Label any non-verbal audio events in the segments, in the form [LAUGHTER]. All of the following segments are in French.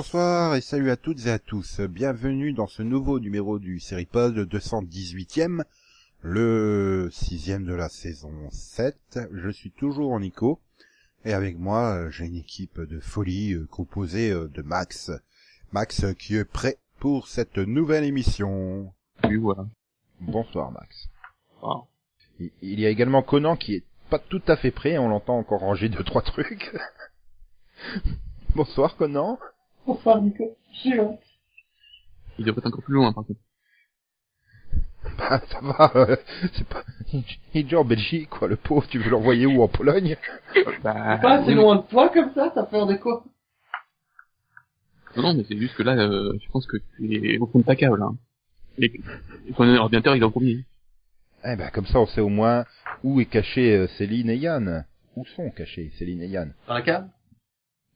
bonsoir et salut à toutes et à tous. Bienvenue dans ce nouveau numéro du Seripod 218e, le sixième de la saison 7. Je suis toujours en Nico et avec moi euh, j'ai une équipe de folie euh, composée euh, de Max. Max qui est prêt pour cette nouvelle émission. Oui, voilà. Bonsoir Max. Ah. Il il y a également Conan qui est pas tout à fait prêt, on l'entend encore ranger deux trois trucs. [LAUGHS] Bonsoir Conan. Bonsoir Nico, j'ai honte. Il devrait être encore plus loin, par contre. Bah [LAUGHS] ça va, euh, c'est pas... Il est déjà en Belgique quoi, le pauvre, tu veux l'envoyer où en Pologne? [LAUGHS] Bah, Pas assez loin de toi comme ça, t'as peur de quoi? Non, non, mais c'est juste que là, euh, je pense que tu es au fond de ta cave, là. Et ton ordinateur, il est en premier. Eh ben comme ça on sait au moins où est caché euh, Céline et Yann. Où sont cachés Céline et Yann? Dans la cave?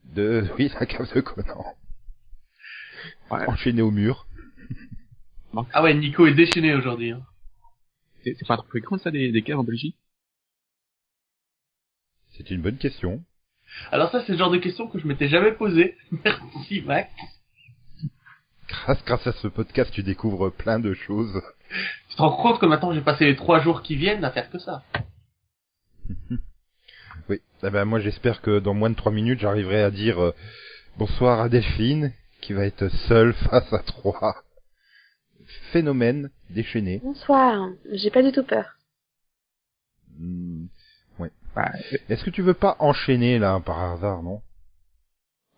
De... Oui, la cave de Conan. Ouais. Enchaîné au mur. Ah ouais, Nico est déchaîné aujourd'hui. Hein. C'est c'est pas trop fréquent, ça, des, des caves en Belgique? C'est une bonne question. Alors ça, c'est le genre de question que je m'étais jamais posée. [LAUGHS] Merci Max. Grâce, grâce à ce podcast, tu découvres plein de choses. Tu te rends compte que maintenant j'ai passé les trois jours qui viennent à faire que ça? [LAUGHS] Oui. Eh ben moi j'espère que dans moins de trois minutes, j'arriverai à dire euh, bonsoir à Delphine, qui va être seule [LAUGHS] face à trois phénomènes déchaînés. Bonsoir, j'ai pas du tout peur. Hmm, ouais. Bah, Est-ce que tu veux pas enchaîner là par hasard, non?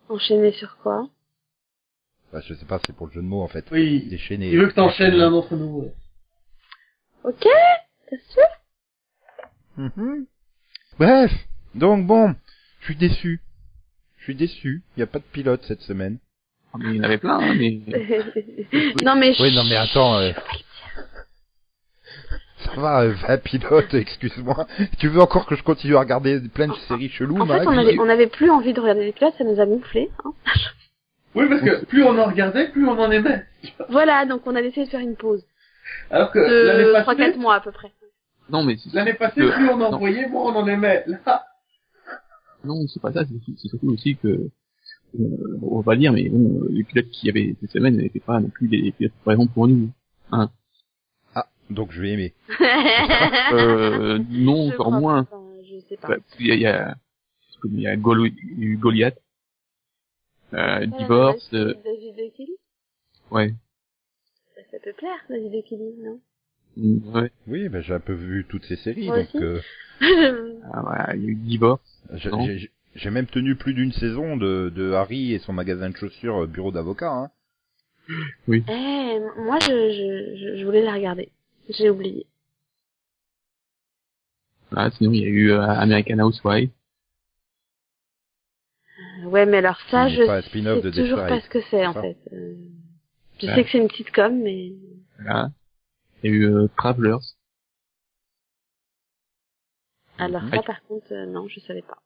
Enchaîner sur quoi? Bah, Je sais pas, c'est pour le jeu de mots en fait. Oui. Déchaîner. Il veut que t'enchaînes l'un d'entre nous. ouais. Ok, t'es sûr Mhm. Bref, donc bon, je suis déçu. Je suis déçu. Il y a pas de pilote cette semaine. Mais il y en avait plein, hein, mais... [LAUGHS] Non mais Oui, non mais attends. euh, Ça va, euh, [LAUGHS] 20 pilotes, excuse-moi. Tu veux encore que je continue à regarder plein de séries cheloues, en fait on avait, on avait plus envie de regarder les pilotes, ça nous a gonflé. Hein. Oui, parce que plus on en regardait, plus on en aimait. Voilà, donc on a décidé de faire une pause Alors que l'année de passée, 3-4 mois à peu près. Non, mais c'est- l'année passée, Le- plus on en non. voyait, moins on en aimait. Là, non, c'est pas ça, c'est surtout aussi que... euh, on va dire, mais bon, les pilotes qu'il y avait cette semaine n'étaient pas non plus des pilotes par exemple pour nous. Ah, donc je vais aimer. [LAUGHS] Euh, non, Je encore moins. pas, enfin, je sais pas. Bah, il y a, il y a il y a Goliath, euh, Divorce, euh, David de Kelly ouais, ça, peut plaire, David de Kelly, non? Mm, ouais, Oui, ben j'ai un peu vu toutes ces séries, Moi donc aussi. euh, [LAUGHS] ah, voilà, il y a eu Divorce. J'ai même tenu plus d'une saison de, de Harry et son magasin de chaussures euh, bureau d'avocat. Hein. Eh, moi je, je, je, je voulais la regarder. J'ai oublié. Voilà, sinon il y a eu euh, American Housewives, Ouais, mais alors ça, je pas de sais toujours pas ce que c'est en fait. Euh, je Ouais. sais que c'est une petite com, mais voilà. Il y a eu euh, Travelers, alors ça par contre, euh, non, je savais pas.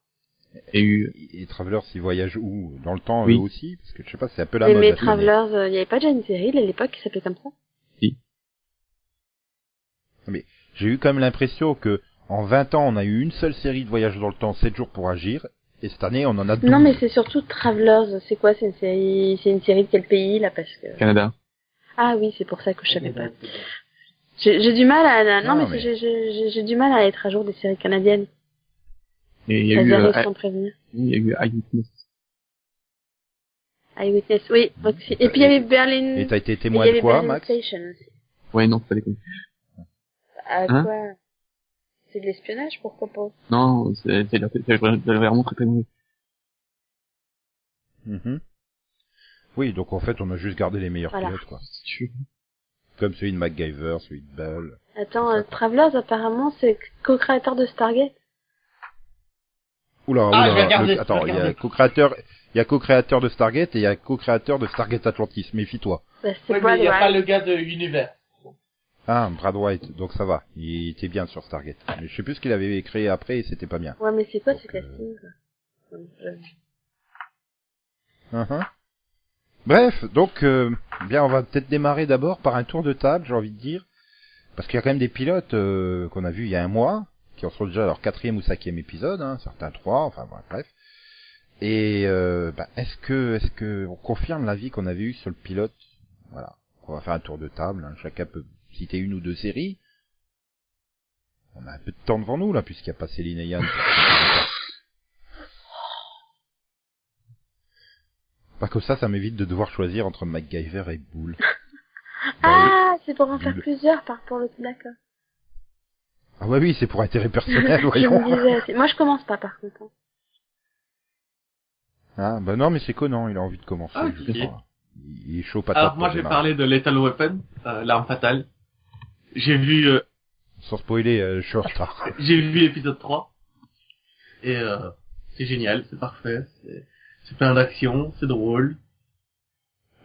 Eu, Et, et Travelers, ils voyagent où? Dans le temps Oui. eux aussi? Parce que je sais pas, c'est un peu la mais mode. mais. Travelers, euh, il y avait pas déjà une série à l'époque qui s'appelait comme ça? J'ai eu quand même l'impression que en 20 ans, on a eu une seule série de voyage dans le temps, 7 jours pour agir, et cette année, on en a 12. Non, mais c'est surtout Travelers. C'est quoi? C'est une série, c'est une série de quel pays là? Parce que Canada. ah oui, c'est pour ça que je savais pas. J'ai du mal à non, Non, mais, mais- j'ai du mal à être à jour des séries canadiennes. Et il y a eu, euh, il y a eu Eyewitness. Eyewitness, oui. Et puis il y avait Berlin. Et t'as été témoin de quoi, Berlin Max Station aussi. Ouais, non, pas déconner. À Hein quoi? C'est de l'espionnage, pourquoi pas? Non, c'est, vraiment très très mauvais. Mhm. Oui, donc en fait, on a juste gardé les meilleurs Voilà. pilotes, quoi. Si tu veux. Comme celui de MacGyver, celui de Bell. Attends, euh, Travelers apparemment c'est co-créateur de Stargate. Oula, Ah, oula, je vais regarder, le- je vais attends, il y a co-créateur, il y a co-créateur de Stargate et il y a co-créateur de Stargate Atlantis. Méfie-toi. Bah, c'est Oui, mais il n'y a pas le gars de Univers. Ah, Brad White, donc ça va. Il était bien sur Stargate. Mais je sais plus ce qu'il avait créé après et c'était pas bien. Ouais, mais c'est quoi Donc, ce casting je- Mhm. Bref, donc, euh, bien, on va peut-être démarrer d'abord par un tour de table, j'ai envie de dire. Parce qu'il y a quand même des pilotes euh, qu'on a vus il y a un mois, qui en sont déjà à leur quatrième ou cinquième épisode, hein, certains trois, enfin bref. Et euh, bah, est-ce que est-ce que on confirme l'avis qu'on avait eu sur le pilote? Voilà. On va faire un tour de table. hein. Chacun peut citer une ou deux séries. On a un peu de temps devant nous là, puisqu'il n'y a pas Céline et Yann. Pas comme ça, ça m'évite de devoir choisir entre MacGyver et Boule. [LAUGHS] Ah, c'est pour en faire plusieurs par pour le d'accord. Ah ouais, oui, c'est pour intérêt [LAUGHS] personnel, je voyons. me disais, c'est- moi je commence pas par contre. hein. Ah, bah non, mais c'est Conan, il a envie de commencer. Ah, je. Il est chaud patate. Alors moi je démarrer. parler de Lethal Weapon, euh, l'arme fatale. J'ai vu euh, Sans spoiler, euh, je suis en retard. j'ai vu l'épisode 3 et euh, c'est génial, c'est parfait, c'est c'est plein d'action, c'est drôle.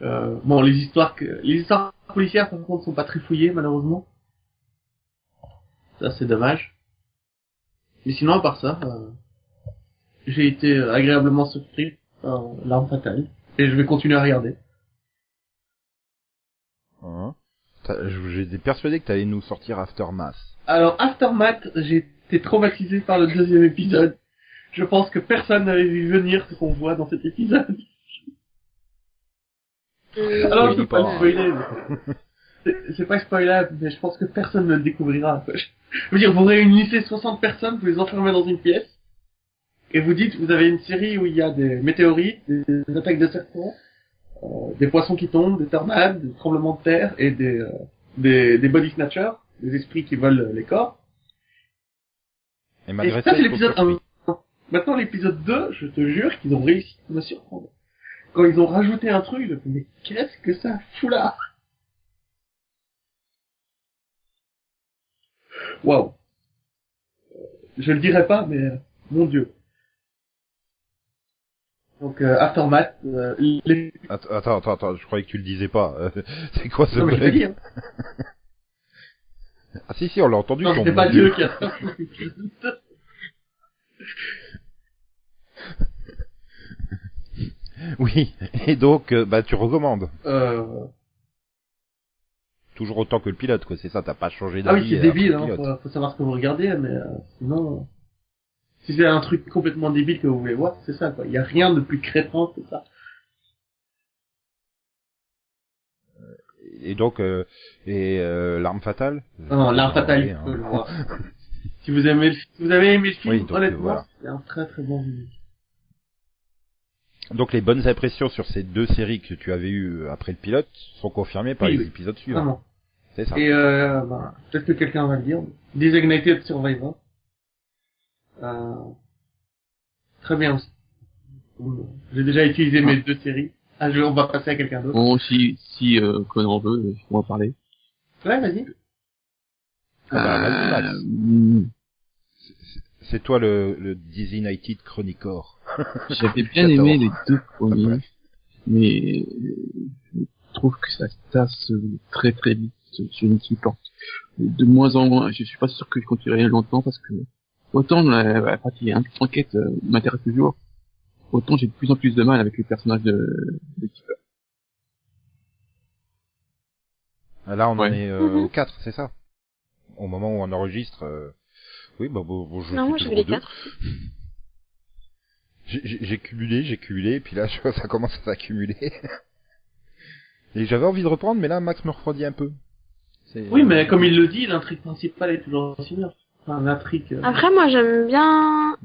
Euh, bon les histoires que les histoires policières par contre sont pas très fouillées malheureusement. Ça c'est dommage. Mais sinon à part ça, euh, j'ai été euh, agréablement surpris par l'arme fatale et je vais continuer à regarder. Hein T'as- J'étais persuadé que t'allais nous sortir Aftermath. Alors, Aftermath, j'ai été traumatisé par le deuxième épisode. Je pense que personne n'avait vu venir ce qu'on voit dans cet épisode. Hum, Alors, je peux pas pas. le spoiler. mais [LAUGHS] c'est- pas spoilable, mais je pense que personne ne le découvrira. [LAUGHS] Je veux dire, vous réunissez 60 personnes, vous les enfermez dans une pièce, et vous dites, vous avez une série où il y a des météorites, des attaques de serpents, euh, des poissons qui tombent, des tornades, des tremblements de terre, et des, euh, des, des body snatchers, des esprits qui volent les corps. Et Et malgré ça, ça, c'est l'épisode poursuivre. 1. Maintenant, l'épisode 2, je te jure qu'ils ont réussi à me surprendre. Quand ils ont rajouté un truc, je me dit, mais qu'est-ce que ça fout là? Waouh. Je le dirai pas, mais euh, mon dieu. Donc, euh, Aftermath, euh, les... Attends, attends, attends, je croyais que tu le disais pas. Euh, [LAUGHS] c'est quoi ce Non, mais je hein. [LAUGHS] Ah si, si, on l'a entendu. Non, ton pas Dieu qui a. [LAUGHS] Oui, et donc, euh, bah tu recommandes. Euh... Toujours autant que le pilote, quoi. C'est ça, t'as pas changé Ah d'avis. oui, c'est après débile, le hein. Faut, faut savoir ce que vous regardez, mais euh, sinon, si c'est un truc complètement débile que vous voulez voir, c'est ça, quoi. Il y a rien de plus crétin que ça. Et donc, euh, et euh, l'arme fatale? Non, non, l'arme fatale, hein. le [LAUGHS] voir. si vous aimez, le- si vous avez aimé le film, Oui, donc, euh, honnêtement, voilà. c'est un très très bon film. Donc les bonnes impressions sur ces deux séries que tu avais eues euh, après le pilote sont confirmées par Oui, les oui. épisodes suivants. C'est ça. Et euh, ben, peut-être que quelqu'un va le dire. Designated Survivor. Euh, très bien aussi. J'ai déjà utilisé mes deux séries. Ah, je, on va passer à quelqu'un d'autre. Bon, si, si euh, Conan veut, on va parler. Ouais, vas-y. Ah bah. Euh, hmm, C'est toi le, le Designated Chronicor. [LAUGHS] J'avais bien aimé les deux Ah, premiers, mais euh, je trouve que ça se tasse très très vite. Je ne supporte de moins en moins. Je suis pas sûr que je continuerai longtemps parce que autant la, la partie enquête euh, m'intéresse toujours, autant j'ai de plus en plus de mal avec les personnages de, de Kiefer. Là, on en est euh, Mhm. au 4, c'est ça? Au moment où on enregistre. euh, Oui, bah bon, bon, je Non, suis moi j'ai vu toujours les au deux. quatre. J'ai- J'ai j'ai cumulé, j'ai cumulé, et puis là, [LAUGHS] je ça commence à s'accumuler. et j'avais envie de reprendre, mais là, Max me refroidit un peu. Oui, mais comme il le dit, l'intrigue principale est toujours aussi bien. Enfin, l'intrigue... euh, Après, moi j'aime bien.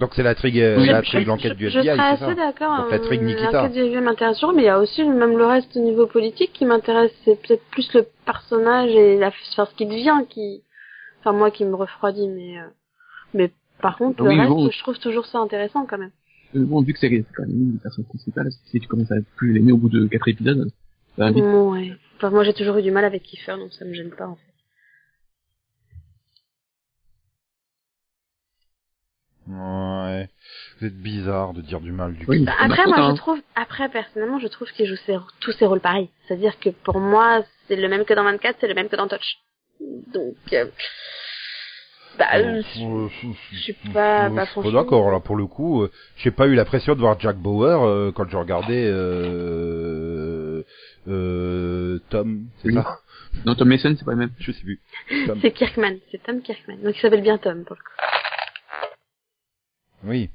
Donc c'est l'intrigue, euh, Je- l'intrigue l'enquête du FBI, je serais assez d'accord. Donc, l'intrigue euh, Nikita. L'enquête du FBI m'intéresse toujours, mais il y a aussi même le reste au niveau politique qui m'intéresse. C'est peut-être plus le personnage et la, enfin, ce qui devient qui, enfin moi qui me refroidit, mais euh, mais par contre le Oui, reste, bon. je trouve toujours ça intéressant quand même. Euh, bon, vu que c'est c'est quand même une des personnes principales, si tu commences à plus l'aimer au bout de quatre épisodes, ouais. Enfin, moi j'ai toujours eu du mal avec Kiefer, donc ça me gêne pas en fait. Ouais. Vous êtes bizarre de dire du mal du Oui. Bah, après, moi, hein. je trouve, après, personnellement, je trouve qu'il joue ses- tous ses rôles pareils. C'est-à-dire que pour moi, c'est le même que dans 24, c'est le même que dans Touch. Donc, euh, bah, euh, Euh, je suis pas, euh, pas je suis pas franchement. d'accord là pour le coup. euh, J'ai pas eu la pression de voir Jack Bauer euh, quand je regardais euh, Tom, c'est Oui. ça Non, Tom Mason, c'est pas le même. Je sais plus. C'est Kirkman, c'est Tom Kirkman. Donc il s'appelle bien Tom pour le coup. Oui.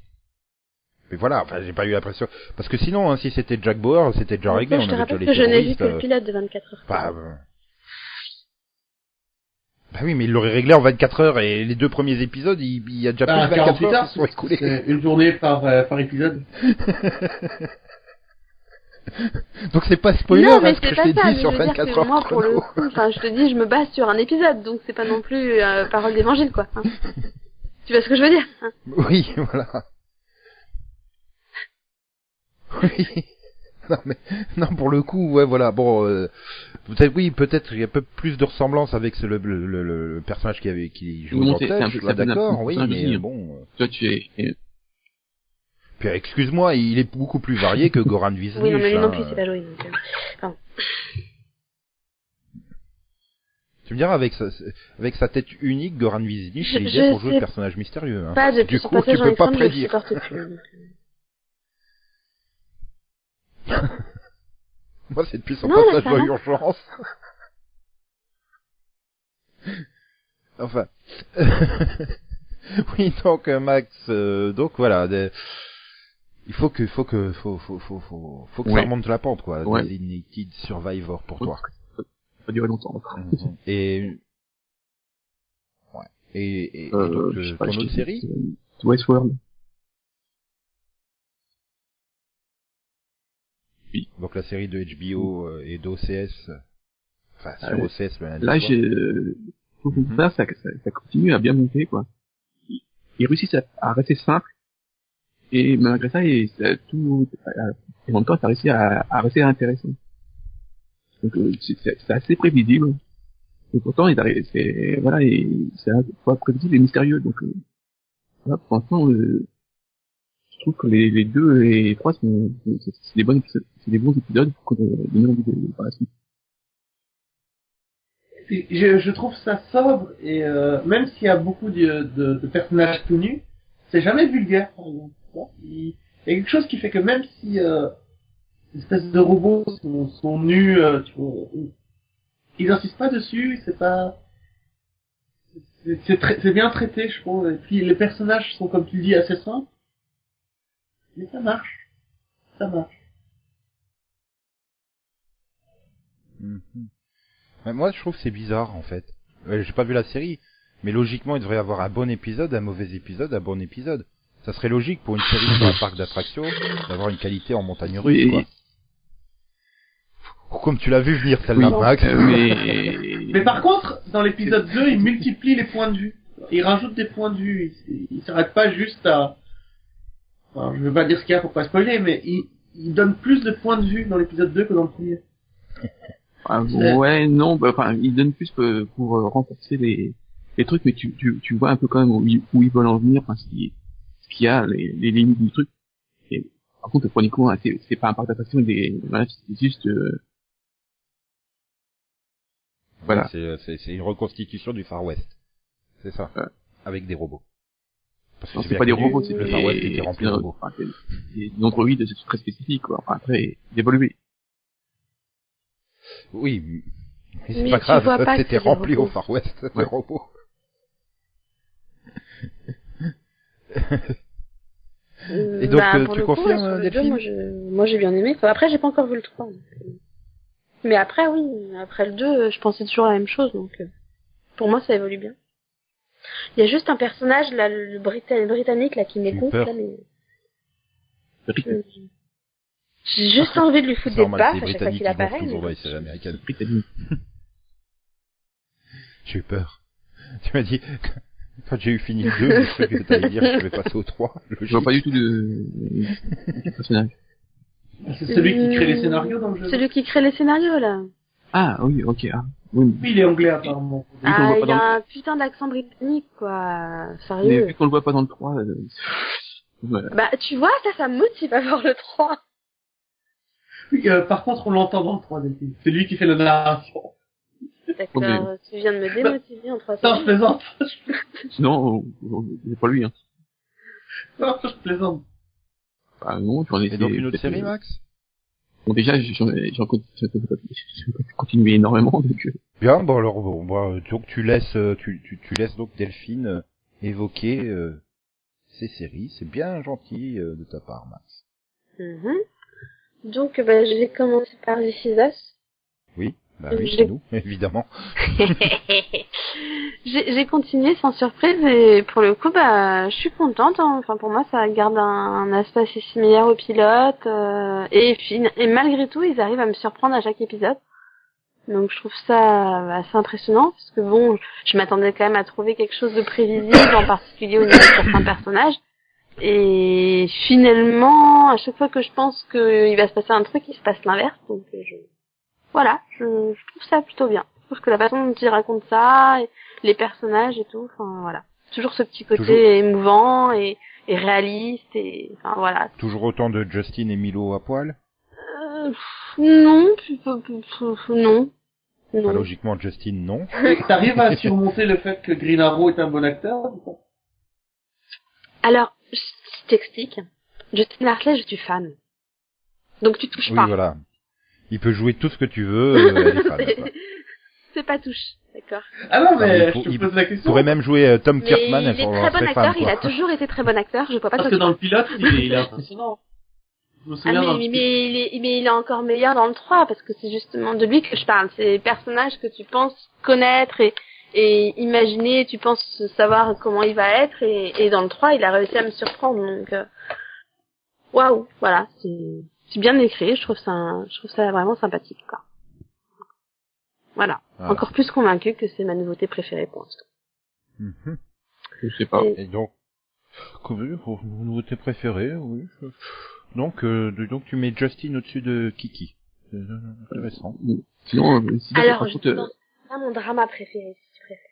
Mais voilà, enfin, j'ai pas eu l'impression. Parce que sinon, hein, si c'était Jack Bauer, c'était déjà réglé. je on te avait rappelle déjà que les je n'ai vu que le euh, pilote de 24 heures. Bah, euh, bah oui, mais il l'aurait réglé en 24 heures et les deux premiers épisodes, il, il y a déjà Bah, plus de 48 24 heures qui sont écoulées. une journée par, euh, par épisode. [LAUGHS] [LAUGHS] Donc c'est pas spoiler non, hein, mais ce que c'est je t'ai dit mais sur je veux dire 24 que heures moi, pour le chrono. coup, enfin, je te dis, je me base sur un épisode, donc c'est pas non plus euh, parole d'évangile, quoi. hein. [LAUGHS] tu vois ce que je veux dire hein Oui, voilà. Oui. Non mais non pour le coup ouais voilà bon euh, peut-être oui peut-être il y a un peu plus de ressemblance avec ce, le, le, le, le personnage qui avait qui joue dans c'est suis un peu d'accord oui mais euh, hein. bon euh, Toi, tu es, puis excuse-moi il est beaucoup plus varié que [LAUGHS] Goran Visnich Oui, non, mais lui non hein. plus, c'est pas joué. Donc, euh, tu me diras avec sa, avec sa tête unique Goran Visnich il est bien pour jouer le personnage mystérieux hein. pas du coup tu peux pas prédire plus. [LAUGHS] moi c'est depuis son Non, passage va. Urgence [LAUGHS] enfin oui donc euh, Max euh, donc voilà des- il faut que faut que faut faut faut faut, faut que ça Ouais. remonte la pente quoi Ouais. Designated Survivor pour toi ça va durer longtemps. [LAUGHS] Et ouais et, et, et Euh, donc je euh, sais pas, ton autre série Westworld. donc la série de HBO euh, et d'OCS euh, enfin sur Euh, OCS le lundi Là, j'ai, euh, Mhm. ça, ça, ça, ça continue à bien monter, quoi. Ils- réussissent à, à rester simples, et malgré ça, ça tout, et en même temps, ça réussit à, à rester intéressant. Donc, euh, c'est assez prévisible. Et pourtant, ils arrivent, c'est, voilà, et c'est à la fois prévisible et mystérieux. Donc, euh, voilà, pour l'instant, euh, je trouve que les, deux et les trois sont, c'est des bons épisodes, pour qu'on ait donner envie de, par la suite. Je, je trouve ça sobre et euh, même s'il y a beaucoup de, de, de personnages tout nus, c'est jamais vulgaire par exemple. Il, y a quelque chose qui fait que même si euh, les espèces de robots sont, nus, euh, ils insistent pas dessus, c'est pas c'est bien traité je trouve. Et puis les personnages sont comme tu dis assez simples, mais ça marche, ça marche. Mhm. Moi, je trouve que c'est bizarre, en fait. Euh, J'ai pas vu la série, mais logiquement, il devrait y avoir un bon épisode, un mauvais épisode, un bon épisode. Ça serait logique pour une série sur un parc d'attractions d'avoir une qualité en montagne russe, Oui, quoi. Comme tu l'as vu venir, celle-là, Oui, Max. euh, mais, [LAUGHS] Mais par contre, dans l'épisode 2, il multiplie les points de vue. Il rajoute des points de vue. Il, il s'arrête pas juste à... Enfin, je veux pas dire ce qu'il y a pour pas spoiler, mais il, il donne plus de points de vue dans l'épisode 2 que dans le premier. Ah, ouais, non, bah, enfin, ils donnent plus que pour euh, renforcer les, les trucs, mais tu, tu, tu vois un peu quand même où, ils- où ils veulent en venir, enfin, qui- a, les, les limites du truc. Et, par contre, chroniquement, c'est, c'est pas un parc d'attraction, des, voilà, c'est juste, euh, voilà. C'est, c'est, c'est une reconstitution du Far West. C'est ça. Ouais. Avec des robots. Parce que non, c'est pas des robots, c'est le des, Far West était rempli de c'est- robots. enfin, c'est- c'est des androïdes c'est très spécifiques, quoi. Enfin, très évolués. Oui, mais c'est pas grave, c'était rempli au. Far West [LAUGHS] de Ouais. robots. Et donc, euh, pour tu le coup, confirmes, sur le deux, Delphine moi, j'ai bien aimé. Après, j'ai pas encore vu le 3. donc, euh. Mais après, oui. Après le 2, je pensais toujours la même chose. Donc, euh, pour moi, ça évolue bien. Il y a juste un personnage, là, le Brita- britannique, là, qui m'écoute, mais... Euh, J'ai juste envie de lui foutre C'est des normal, baffes à chaque fois qu'il apparaît. toujours mais- américaines. Britannique. [LAUGHS] J'ai eu peur. [LAUGHS] Tu m'as dit, quand j'ai eu fini le 2, j'ai cru que t'allais dire que je vais passer au 3. [LAUGHS] Je vois pas du tout de. C'est celui qui crée les scénarios dans le jeu. Celui qui crée les scénarios, là. Ah, oui, ok, ah. Oui, Oui, il est anglais apparemment. Ah, il y a un putain d'accent britannique, quoi. mais Sérieux. vu qu'on le voit pas dans le 3, euh, voilà. Bah, tu vois, ça, ça me motive à voir le 3. Oui, euh, par contre, on l'entend dans le 3 Delphine. C'est lui qui fait la narration. D'accord, mais- tu viens de me démotiver en 3 Non, je plaisante. [LAUGHS] Sinon, euh, c'est pas lui, hein. non, je plaisante. Ah non, tu en es Et donc une autre série, Max? Bon, déjà, j'en ai, j'en con- j'ai continué énormément, donc, euh, Bien, bon alors bon, bon, donc tu laisses, euh, tu, tu, tu laisses donc Delphine euh, évoquer euh, ces séries. C'est bien gentil euh, de ta part, Max. Mhm. Donc, bah, j'ai commencé par This Is Us. Oui, bah oui, c'est nous, [LAUGHS] évidemment. [LAUGHS] j'ai j'ai continué sans surprise et pour le coup, bah, je suis contente. hein. Enfin, pour moi, ça garde un, un aspect assez similaire au pilote. euh, et, et malgré tout, ils arrivent à me surprendre à chaque épisode. Donc, je trouve ça assez impressionnant parce que bon, je m'attendais quand même à trouver quelque chose de prévisible, en particulier au niveau de certains personnages. Et finalement, à chaque fois que je pense qu'il va se passer un truc, il se passe l'inverse. Donc, euh, je... voilà, je, je trouve ça plutôt bien. Je trouve que la façon dont il raconte ça, et les personnages et tout, enfin voilà. Toujours ce petit côté Toujours. émouvant et, et réaliste et enfin voilà. Toujours autant de Justin et Milo à poil? Euh, non, non, non. logiquement, Justin, non. [LAUGHS] T'arrives à surmonter le fait que Green Arrow est un bon acteur Alors, je je t'explique. Justin Hartley, je suis fan. Donc tu touches Oui, pas. voilà. Il peut jouer tout ce que tu veux, [LAUGHS] euh, C'est- pas touche, d'accord. Ah non, mais mais il je te il pose la Il question. pourrait même jouer euh, Tom Mais Kirkman, il est très bon acteur, fan, il a toujours été très bon acteur, je vois pas Parce que dans le pilote, il est, il est [LAUGHS] impressionnant. Je me Ah mais, dans mais, il est, mais il est encore meilleur dans le 3 parce que c'est justement de lui que je parle. C'est les personnages que tu penses connaître et, et imaginer, tu penses savoir comment il va être et, et dans le 3 il a réussi à me surprendre donc euh, waouh, voilà, c'est c'est bien écrit, je trouve ça je trouve ça vraiment sympathique quoi. Voilà, Ah. encore plus convaincu que c'est ma nouveauté préférée pour l'instant. Mhm. je sais pas. Et- Et donc, pour vos nouveautés préférées, oui. Donc, euh, donc tu mets Justin au-dessus de Kiki. C'est euh, intéressant. Sinon, euh, sinon, Alors, par je euh, pas mon drama préféré si tu préfères.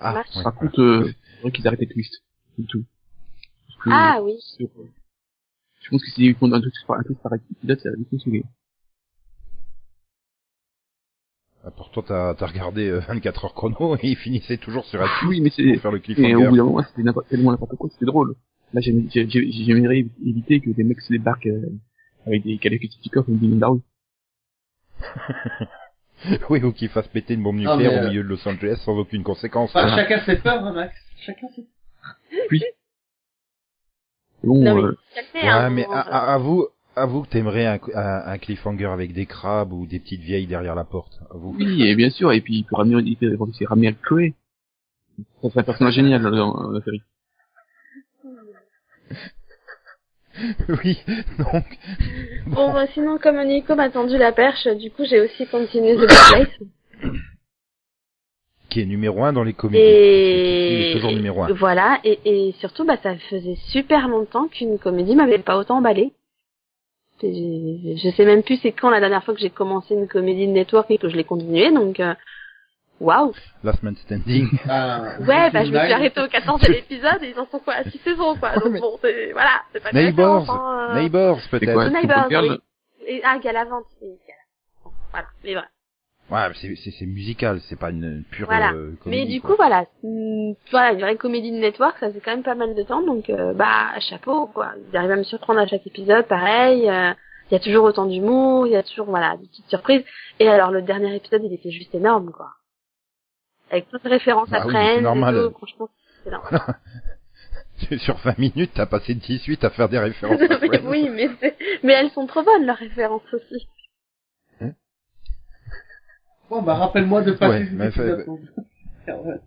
Ah, par contre, euh, c'est vrai qu'ils arrêtaient Twist. C'est tout. Que, Ah oui. Euh, je pense que si ils font un truc par un truc par épisode, ça va saouler. Ah, Pourtant, t'as as regardé euh, 24 heures chrono [LAUGHS] et il finissait toujours sur un Oui, mais c'est, pour faire le et au cliffhanger. bout d'un moment, c'était n'importe, tellement n'importe quoi, c'était drôle. Là, j'aime- j'ai- j'ai- j'aimerais éviter que des mecs se débarquent euh, avec des Kalachnikov ou des rue. oui, ou qu'il fasse péter une bombe Ah, nucléaire mais, au euh, milieu de Los Angeles sans aucune conséquence. Enfin, chacun ses peurs, hein, Max. Chacun ses Bon, Non, mais euh, Ouais, hein, mais à- euh, à- avoue, avoue que t'aimerais un, un, un cliffhanger avec des crabes ou des petites vieilles derrière la porte. Avoue. oui, et bien sûr, et puis il peut ramener, il peut aussi ramener à Chloé. Ça serait un personnage génial dans, dans la série. [LAUGHS] oui, donc. Bon, bah, sinon, comme Nico m'a tendu la perche, du coup, j'ai aussi continué The [COUGHS] Good Place. Qui est numéro un dans les comédies. Et... Il est toujours numéro un. Voilà, et, et surtout, bah, ça faisait super longtemps qu'une comédie m'avait pas autant emballé. Et Je sais même plus c'est quand la dernière fois que j'ai commencé une comédie de network et que je l'ai continuée, donc, euh, waouh. Last Man Standing. [LAUGHS] Ah, Ouais, bah, je me suis arrêtée au 14 [LAUGHS] épisode et ils en sont quoi, à 6 saisons, quoi. [LAUGHS] Donc mais- bon, c'est, voilà, c'est pas Neighbors. hein, euh. Neighbors, peut-être. Neighbors, oui. Et, ah, Galavante, oui, Galavante. Bon, voilà, mais voilà. Ouais, mais c'est- musical, c'est pas une pure Voilà. euh, Mais comédie. du quoi. coup, voilà, hum, voilà, une vraie comédie de network, ça fait quand même pas mal de temps, donc euh, bah chapeau quoi. Ils arrivent à me surprendre à chaque épisode, pareil. euh, Il y a toujours autant d'humour, il y a toujours voilà des petites surprises. Et alors le dernier épisode, il était juste énorme quoi. Avec plein de références Bah à oui, normal. tout, franchement, c'est énorme. [LAUGHS] [LAUGHS] Sur 20 minutes, t'as passé 18 à faire des [LAUGHS] références. Mais oui, mais mais elles sont trop bonnes leurs références aussi. Bon, bah, rappelle-moi de passer Ouais, donc. [LAUGHS] Ouais.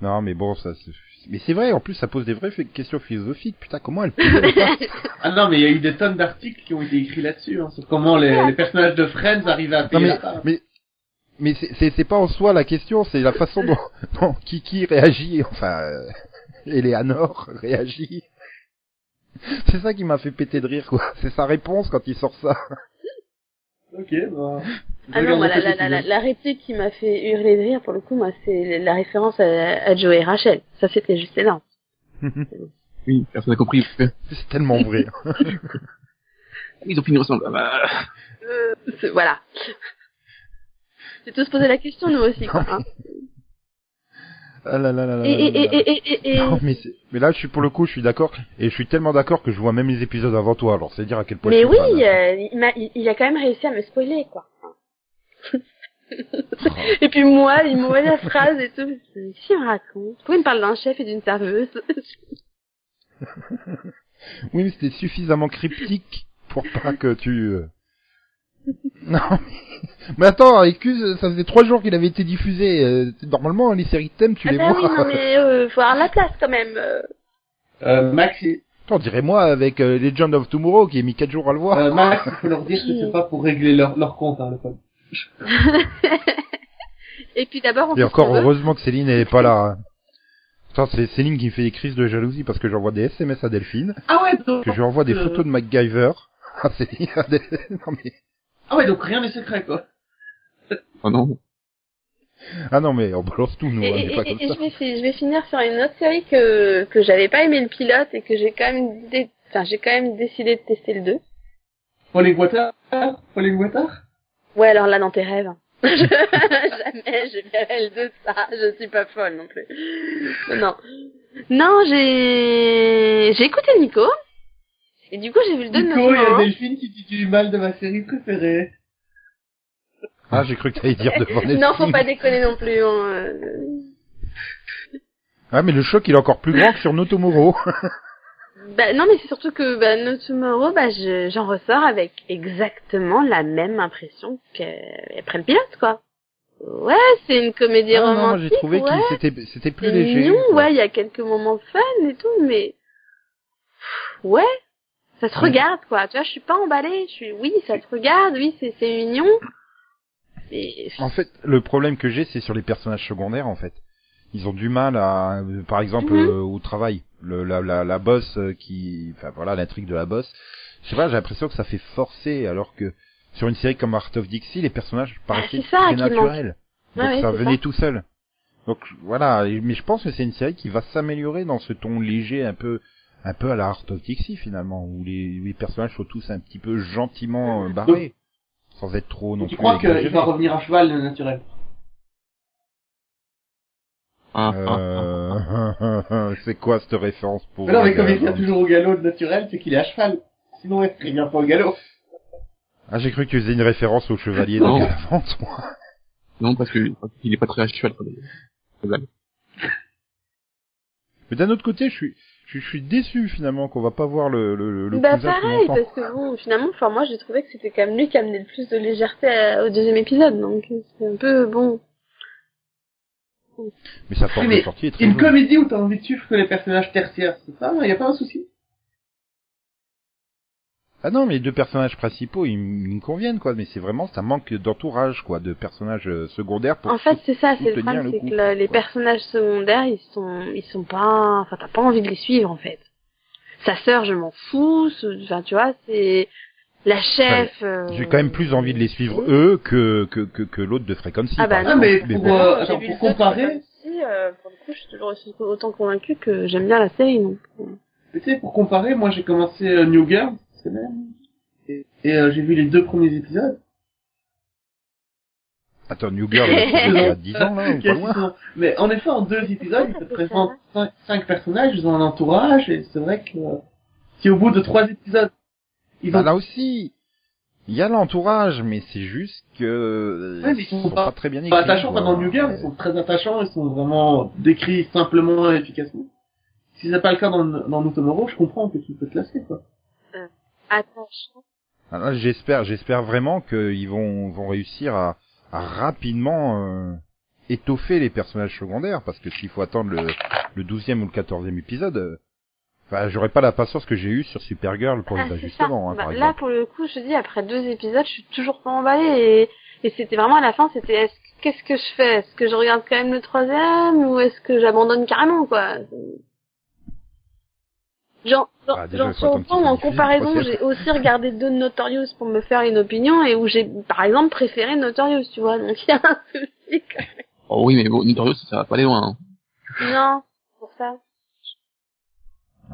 Non, mais bon, ça. c'est- Mais c'est vrai, en plus, ça pose des vraies questions philosophiques. Putain, comment elle peut [LAUGHS] Ah non, mais il y a eu des tonnes d'articles qui ont été écrits là-dessus, hein, sur comment les, les personnages de Friends arrivaient à Non, payer mais, la part. mais, mais c'est- c'est c'est pas en soi la question, c'est la façon dont, [LAUGHS] dont Kiki réagit, enfin, euh, Eleanor réagit. C'est ça qui m'a fait péter de rire, quoi. C'est sa réponse quand il sort ça. Ok, bah. Ah non, moi, la, la, la, la, la réplique qui m'a fait hurler de rire, pour le coup, moi, c'est la référence à, à Joe et Rachel. Ça, c'était juste énorme. [LAUGHS] Oui, personne n'a compris. C'est tellement vrai. [LAUGHS] Ils ont fini ensemble. Bah, Euh, c'est- voilà. J'ai tous posé la question, nous aussi, quoi. hein. Ah là là là là Et, et, et, et, et, et- Non, mais, c'est- mais là, je suis pour le coup, je suis d'accord, et je suis tellement d'accord que je vois même les épisodes avant toi, alors c'est dire à quel point mais je oui, fan. euh, il- il a quand même réussi à me spoiler, quoi. [LAUGHS] et puis moi, il m'envoie la phrase et tout. Qu'est-ce qu'il me raconte Pourquoi il me parle d'un chef et d'une serveuse [LAUGHS] Oui, mais c'était suffisamment cryptique pour pas que tu... euh, [LAUGHS] Non, mais... mais attends, Excuse, ça faisait trois jours qu'il avait été diffusé. euh, Normalement, les séries de thèmes, tu Ah les bah vois. oui, non mais euh, faut avoir la place quand même. euh. Euh, Max, il- Attends, dirais-moi avec euh, Legend of Tomorrow, qui a mis quatre jours à le voir. euh, Max, il faut leur dire que c'est pas pour régler leur, leur compte, hein, le code. [LAUGHS] et puis d'abord, on Et encore heureusement que Céline n'est pas là. hein. C'est Céline qui me fait des crises de jalousie parce que j'envoie des SMS à Delphine, Ah ouais, donc, que je lui envoie des Euh. photos de MacGyver. [LAUGHS] Ah, Céline, [LAUGHS] non mais... ah ouais, donc rien n'est secret, quoi. Oh non. Ah non mais on balance tout, nous, Et, on et- pas et- comme et ça. je, vais, je vais finir sur une autre série que, que j'avais pas aimé le pilote et que j'ai quand même dé- enfin, j'ai quand même décidé de tester le 2. Falling Water Falling Water? Ouais, alors là, dans tes rêves. [LAUGHS] Je- Jamais le 2 de ça. Je suis pas folle non plus. Non. Non, j'ai, j'ai écouté Nico. Et du coup, j'ai vu le 2 de Nico, il y a. Delphine qui dit du mal de ma série préférée. Ah, j'ai cru que t'allais dire devant Netflix. [LAUGHS] Non, faut pas déconner non plus. hein. Ah, mais le choc, il est encore plus grand que sur Notomoro. [LAUGHS] Bah, non, mais c'est surtout que bah, No Tomorrow, bah, je- j'en ressors avec exactement la même impression qu'après le pilote, quoi. Ouais, c'est une comédie Ah, non, romantique. j'ai trouvé ouais, que c'était, c'était plus c'est léger. mignon, quoi. ouais, il y a quelques moments fun et tout, mais ouais, ça se Ouais. regarde, quoi. Tu vois, je suis pas emballée. Je suis, oui, ça se regarde, oui, c'est c'est mignon. En fait, le problème que j'ai, c'est sur les personnages secondaires, en fait. Ils ont du mal à, par exemple, Mhm. euh, au travail, le, la, la, la boss euh, qui, enfin voilà, l'intrigue de la boss. Je sais pas, j'ai l'impression que ça fait forcer, alors que sur une série comme Art of Dixie, les personnages paraissaient Ah, ça très naturels. Donc ouais, ça venait ça. tout seul. Donc voilà, mais je pense que c'est une série qui va s'améliorer dans ce ton léger, un peu, un peu à la Art of Dixie finalement, où les, les personnages sont tous un petit peu gentiment euh, barrés, sans être trop non tu plus crois qu'il va revenir à cheval, le naturel? Ah, ah, ah. Euh, [LAUGHS] c'est quoi cette référence pour Mais non, mais comme il vient toujours au galop de naturel, c'est qu'il est à cheval. Sinon, il revient pas au galop. Ah, j'ai cru que tu faisais une référence au chevalier Non. dans Galavante, moi. Non, parce que il est pas très à cheval. Mais d'un autre côté, je suis, je, suis- je suis déçu finalement qu'on va pas voir le, le, le bah pareil, parce que bon, finalement, enfin moi j'ai trouvé que c'était quand même lui qui amenait le plus de légèreté à- au deuxième épisode, donc c'est un peu bon. Mais sa forme mais de sortie est très Une jolie. comédie où t'as envie de suivre que les personnages tertiaires, c'est ça? Il y a pas un souci? Ah non, mais les deux personnages principaux, ils, me conviennent, quoi. Mais c'est vraiment, ça manque d'entourage, quoi, de personnages euh, secondaires pour En fait, c'est ça, c'est le problème, c'est que le- les quoi. personnages secondaires, ils sont, ils sont pas, enfin, t'as pas envie de les suivre, en fait. Sa sœur, je m'en fous, enfin, tu vois, c'est la chef. euh, J'ai quand même plus envie de les suivre eux que que que, que l'autre de Frequency. Ah bah non, mais pour, euh, attends, pour comparer- Frequency, euh, pour le coup, je suis toujours aussi autant convaincue que j'aime bien la série, donc. euh. Tu sais, pour comparer, moi j'ai commencé euh, New Girl, cette semaine, et, et, euh, j'ai vu les deux premiers épisodes. Attends, New Girl, elle a 10 ans là, ou pas loin. Mais en effet, en deux épisodes, ils te présentent cinq, cinq personnages, ils ont un entourage, et c'est vrai que euh, si au bout de trois épisodes, ils Bah, ont... là aussi, il y a l'entourage, mais c'est juste que euh, Ouais, ils sont pas- très bien écrits. pas attachants, quoi. enfin, dans New Girl, ils sont très attachants, ils sont vraiment décrits simplement et efficacement. Si c'est pas le cas dans, dans No Tomorrow, je comprends que tu peux te lasser, quoi. Attachant. Ah, là, j'espère, j'espère vraiment qu'ils vont vont réussir à, à rapidement euh, étoffer les personnages secondaires, parce que s'il faut attendre le le 12e ou le 14e épisode, euh, enfin, j'aurais pas la patience que j'ai eue sur Supergirl pour Ah, les ajustements, hein, Bah, par là, exemple. pour le coup, je dis, après deux épisodes, je suis toujours pas emballée et, et c'était vraiment à la fin, c'était est-ce qu'est-ce que je fais? Est-ce que je regarde quand même le troisième ou est-ce que j'abandonne carrément, quoi? Genre, genre, sur le en comparaison, j'ai aussi regardé deux Notorious pour me faire une opinion et où j'ai, par exemple, préféré Notorious, tu vois. Donc il y a un souci. quand Oh oui, mais bon, Notorious, ça va pas aller loin. hein. même. Non, pour ça.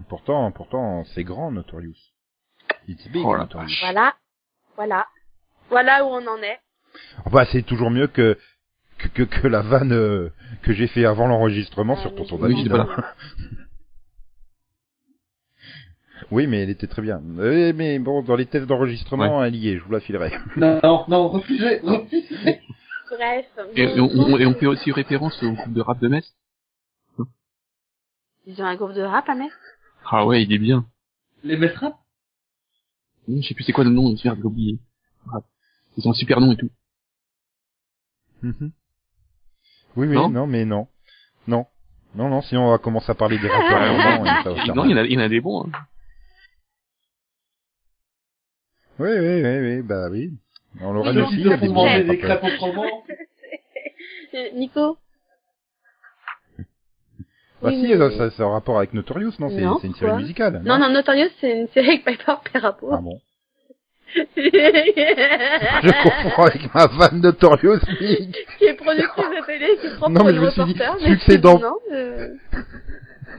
Pourtant, pourtant, c'est grand, Notorious. It's big, Oh Notorious. Voilà, voilà, voilà où on en est. Bah, c'est toujours mieux que que, que, que la vanne euh, que j'ai fait avant l'enregistrement Ah, sur mais Tonton je- Oui. [LAUGHS] Oui, mais elle était très bien. Euh, mais bon, dans les tests d'enregistrement, elle y est, je vous la filerai. [LAUGHS] Non, non, non, refusez, refusez. Bref. Et, et on, on- et on fait aussi référence au groupe de rap de Metz? Ils ont un groupe de rap à mettre Ah ouais, il est bien. Les mettra Je sais plus c'est quoi le nom, je l'ai oublié. Ils ont un super nom et tout. Mhm. oui, oui, Non non, mais non. Non. Non, non, sinon on va commencer à parler des rappeurs [LAUGHS] et faire Non, il y en a, il y en a des bons. Hein. Oui, oui, oui, oui, bah oui. On l'aura aussi, ils il y a te des crêpes autrement. Euh, [LAUGHS] Nico? Bah Oui, si, mais- ça, ça, c'est en rapport avec Notorious, non C'est Non, c'est une série musicale. Non, non, Notorious, c'est une série avec Piper Perapo. Ah bon [LAUGHS] Je confonds avec ma vanne Notorious, Nick. qui est productrice de télé, qui prend Non, pour mais je me suis dit, succès dans- non, euh, [LAUGHS]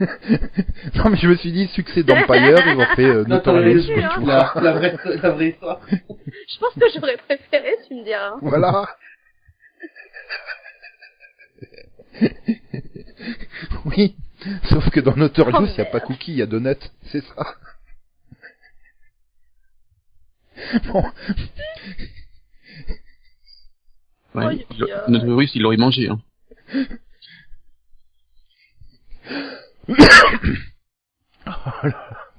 Non, mais je me suis dit, succès d'Empire, ils ont fait euh, Notorious. Notorious, oui, tu hein. vois. la, la vraie, la vraie histoire. Je pense que j'aurais préféré, tu me diras. Voilà. [LAUGHS] oui. Sauf que dans Notorious, Oh, il n'y a pas. Cookie, il y a Donut. C'est ça. [LAUGHS] Bon. Ouais, Oh, a- Notre russe, il l'aurait mangé. Hein. [COUGHS]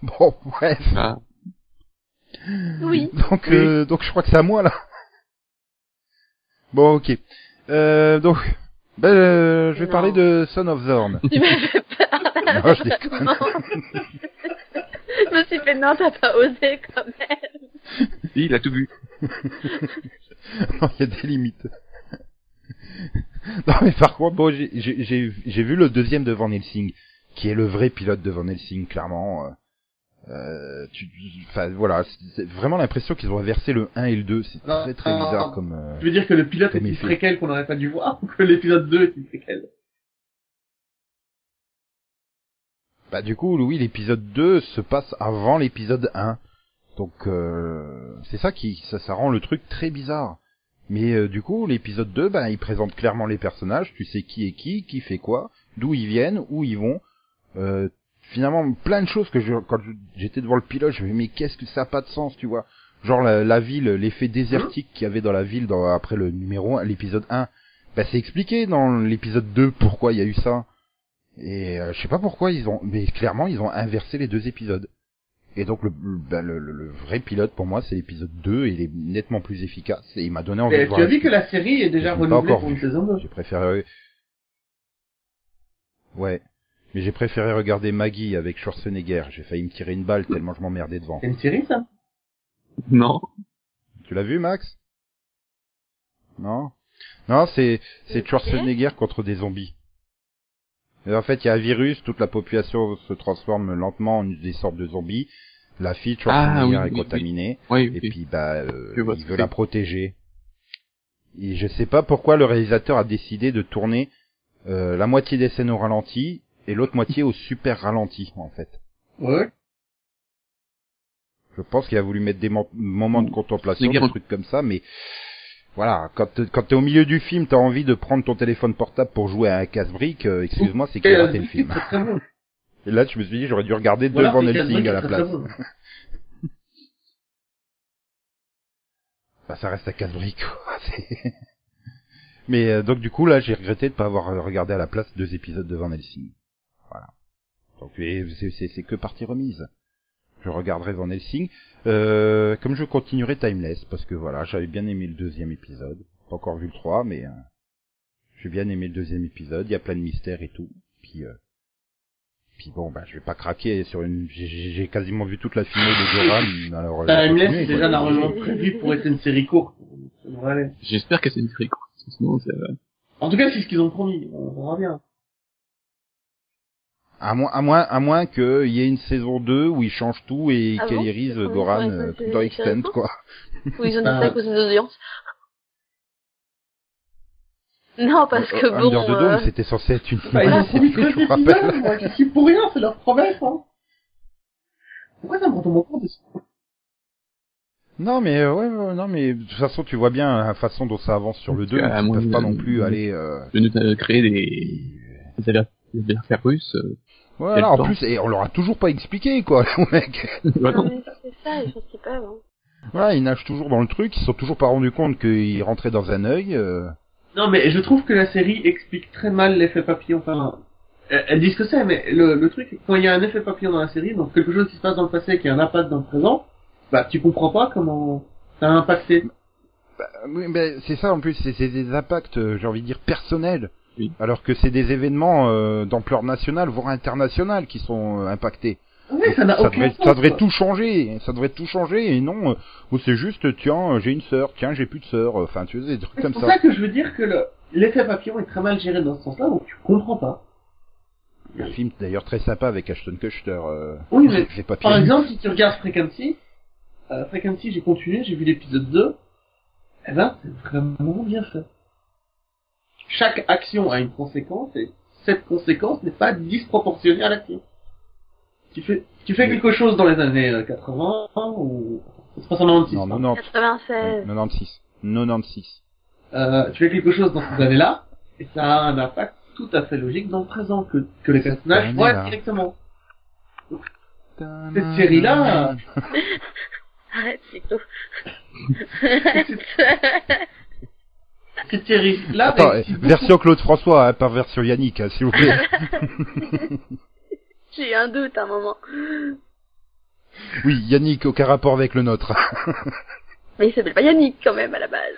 Bon, bref. Ah. Oui. Donc, euh, donc je crois que c'est à moi là. Bon, ok. Euh, donc, ben, euh, je vais Non. parler de Son of Zorn. [LAUGHS] Tu m'as fait peur. Non, je déconne. Non. je me suis fait, non, t'as pas osé quand même. Si, il a tout vu. [LAUGHS] non, il y a des limites. non, mais par contre, bon, j'ai- j'ai j'ai- j'ai vu le deuxième de Van Helsing, qui est le vrai pilote de Van Helsing, clairement. Euh, tu, enfin voilà, c'est vraiment l'impression qu'ils ont inversé le 1 et le 2. C'est très très non, bizarre non. comme. euh, Tu veux dire que le pilote est une préquelle qu'on n'aurait pas dû voir ou que l'épisode 2 est une préquelle? Bah du coup, oui, l'épisode 2 se passe avant l'épisode 1. Donc euh, c'est ça qui ça, ça rend le truc très bizarre. Mais euh, du coup, l'épisode 2, bah, il présente clairement les personnages, tu sais qui est qui, qui fait quoi, d'où ils viennent, où ils vont. Euh, finalement, plein de choses que je, quand j'étais devant le pilote, je me dis mais qu'est-ce que ça a pas de sens, tu vois. Genre la, la ville, l'effet désertique qu'il y avait dans la ville dans, après le numéro 1, l'épisode 1, bah c'est expliqué dans l'épisode 2 pourquoi il y a eu ça. Et euh, je sais pas pourquoi ils ont, mais clairement ils ont inversé les deux épisodes. Et donc le, bah, le, le- le vrai pilote pour moi c'est l'épisode 2 et il est nettement plus efficace et il m'a donné envie de voir. Tu as vu que la série est déjà renouvelée pour une saison 2 J'ai préféré. Ouais. Mais j'ai préféré regarder Maggie avec Schwarzenegger. J'ai failli me tirer une balle tellement je m'emmerdais devant. C'est une série ça? Non. Tu l'as vu, Max? Non? Non, c'est c'est Ok. Schwarzenegger contre des zombies. Et en fait, il y a un virus, toute la population se transforme lentement en des sortes de zombies. La fille de Schwarzenegger Ah, oui, est oui, contaminée. Oui, Et oui. puis, bah, euh, il veut la protéger. Et je sais pas pourquoi le réalisateur a décidé de tourner euh, la moitié des scènes au ralenti et l'autre moitié au super ralenti, en fait. Ouais. Je pense qu'il a voulu mettre des mo- moments de contemplation, des trucs comme ça, mais voilà, quand t'es- au milieu du film, t'as envie de prendre ton téléphone portable pour jouer à un casse-brique, euh, excuse-moi, c'est qu'il a raté le film. Bon. Et là, je me suis dit, j'aurais dû regarder Voilà, devant Helsing à la place. bon. [LAUGHS] Bah, ça reste à casse-brique, quoi. [LAUGHS] c'est- Mais euh, donc du coup là, j'ai regretté de pas avoir regardé à la place deux épisodes de Van Helsing. Donc c'est c'est- c'est que partie remise. Je regarderai Van Helsing. Euh, comme je continuerai Timeless, parce que voilà, j'avais bien aimé le deuxième épisode. Pas encore vu le 3, mais euh, j'ai bien aimé le deuxième épisode. Il y a plein de mystères et tout. Puis euh, puis bon, bah je vais pas craquer sur une. j'ai- J'ai j'ai quasiment vu toute la finale de Goran. [LAUGHS] Alors euh, Timeless continuez, est quoi. déjà normalement prévu pour être une série courte. J'espère que c'est une série courte. Sinon, c'est... euh, En tout cas, c'est ce qu'ils ont promis. On verra bien. À moins, à moins, à moins qu'il y ait une saison 2 où ils changent tout et Ah qu'ils bon C'est Goran pour euh, une dans intéressante quoi. Ou ils ont Ah. à cause des audiences Non, parce que Euh, bon... Under the Dome, euh, c'était censé être une Bah, ils ont bonne promis série, 13 je rappelle. moi, je suis pour rien, c'est leur promesse, hein. Pourquoi ça me retombe au compte de Non, mais euh, ouais, ouais, non, mais de toute façon, tu vois bien la façon dont ça avance sur le 2. Euh, Ils peuvent pas euh, non plus aller. Euh... De nous euh, créer des, des russes. euh, Voilà, le en plus, et on leur a toujours pas expliqué, quoi, [LAUGHS] les mecs. voilà. Non, mais c'est ça, ils peuvent. Hein. Voilà, ils nagent toujours dans le truc, ils se sont toujours pas rendus compte qu'ils rentraient dans un œil. euh. Non, mais je trouve que la série explique très mal l'effet papillon. Enfin, elles elles disent ce que c'est, mais le, le truc, quand il y a un effet papillon dans la série, donc quelque chose qui se passe dans le passé et qui a un impact dans le présent, bah tu comprends pas comment ça a impacté. Bah, oui, mais c'est ça en plus, c'est c'est des impacts, euh, j'ai envie de dire personnels, Oui. alors que c'est des événements euh, d'ampleur nationale, voire internationale, qui sont euh, impactés. Oui, ça ça devrait, sens. ça devrait tout changer, ça devrait tout changer, et non, euh, ou c'est juste, tiens, euh, j'ai une sœur, tiens, j'ai plus de sœur, enfin, tu sais, des trucs C'est comme pour ça. ça que je veux dire que le- l'effet papillon est très mal géré dans ce sens-là, donc tu comprends pas. Un film d'ailleurs très sympa avec Ashton Kutcher. Euh, Oui, mais c'est Par exemple, si tu regardes Frequency, euh, Frequency, j'ai continué, j'ai vu l'épisode 2, eh ben, c'est vraiment bien fait. Chaque action a une conséquence, et cette conséquence n'est pas disproportionnée à l'action. Tu fais, tu fais quelque chose dans les années euh, 80, ou, c'est pas 96, Non, hein. 90, 96. 96, 96. Euh, tu fais quelque chose dans ces années-là, et ça a un impact tout à fait logique dans le présent, que, que les personnages voient directement. Cette série-là, [LAUGHS] Arrête, c'est tout. [LAUGHS] cette série-là, Attends, réussit euh, beaucoup version Claude François, hein, pas version Yannick, hein, s'il vous plaît. [LAUGHS] J'ai un doute à un moment. oui, Yannick, aucun rapport avec le nôtre. [LAUGHS] Mais il s'appelle pas Yannick quand même à la base.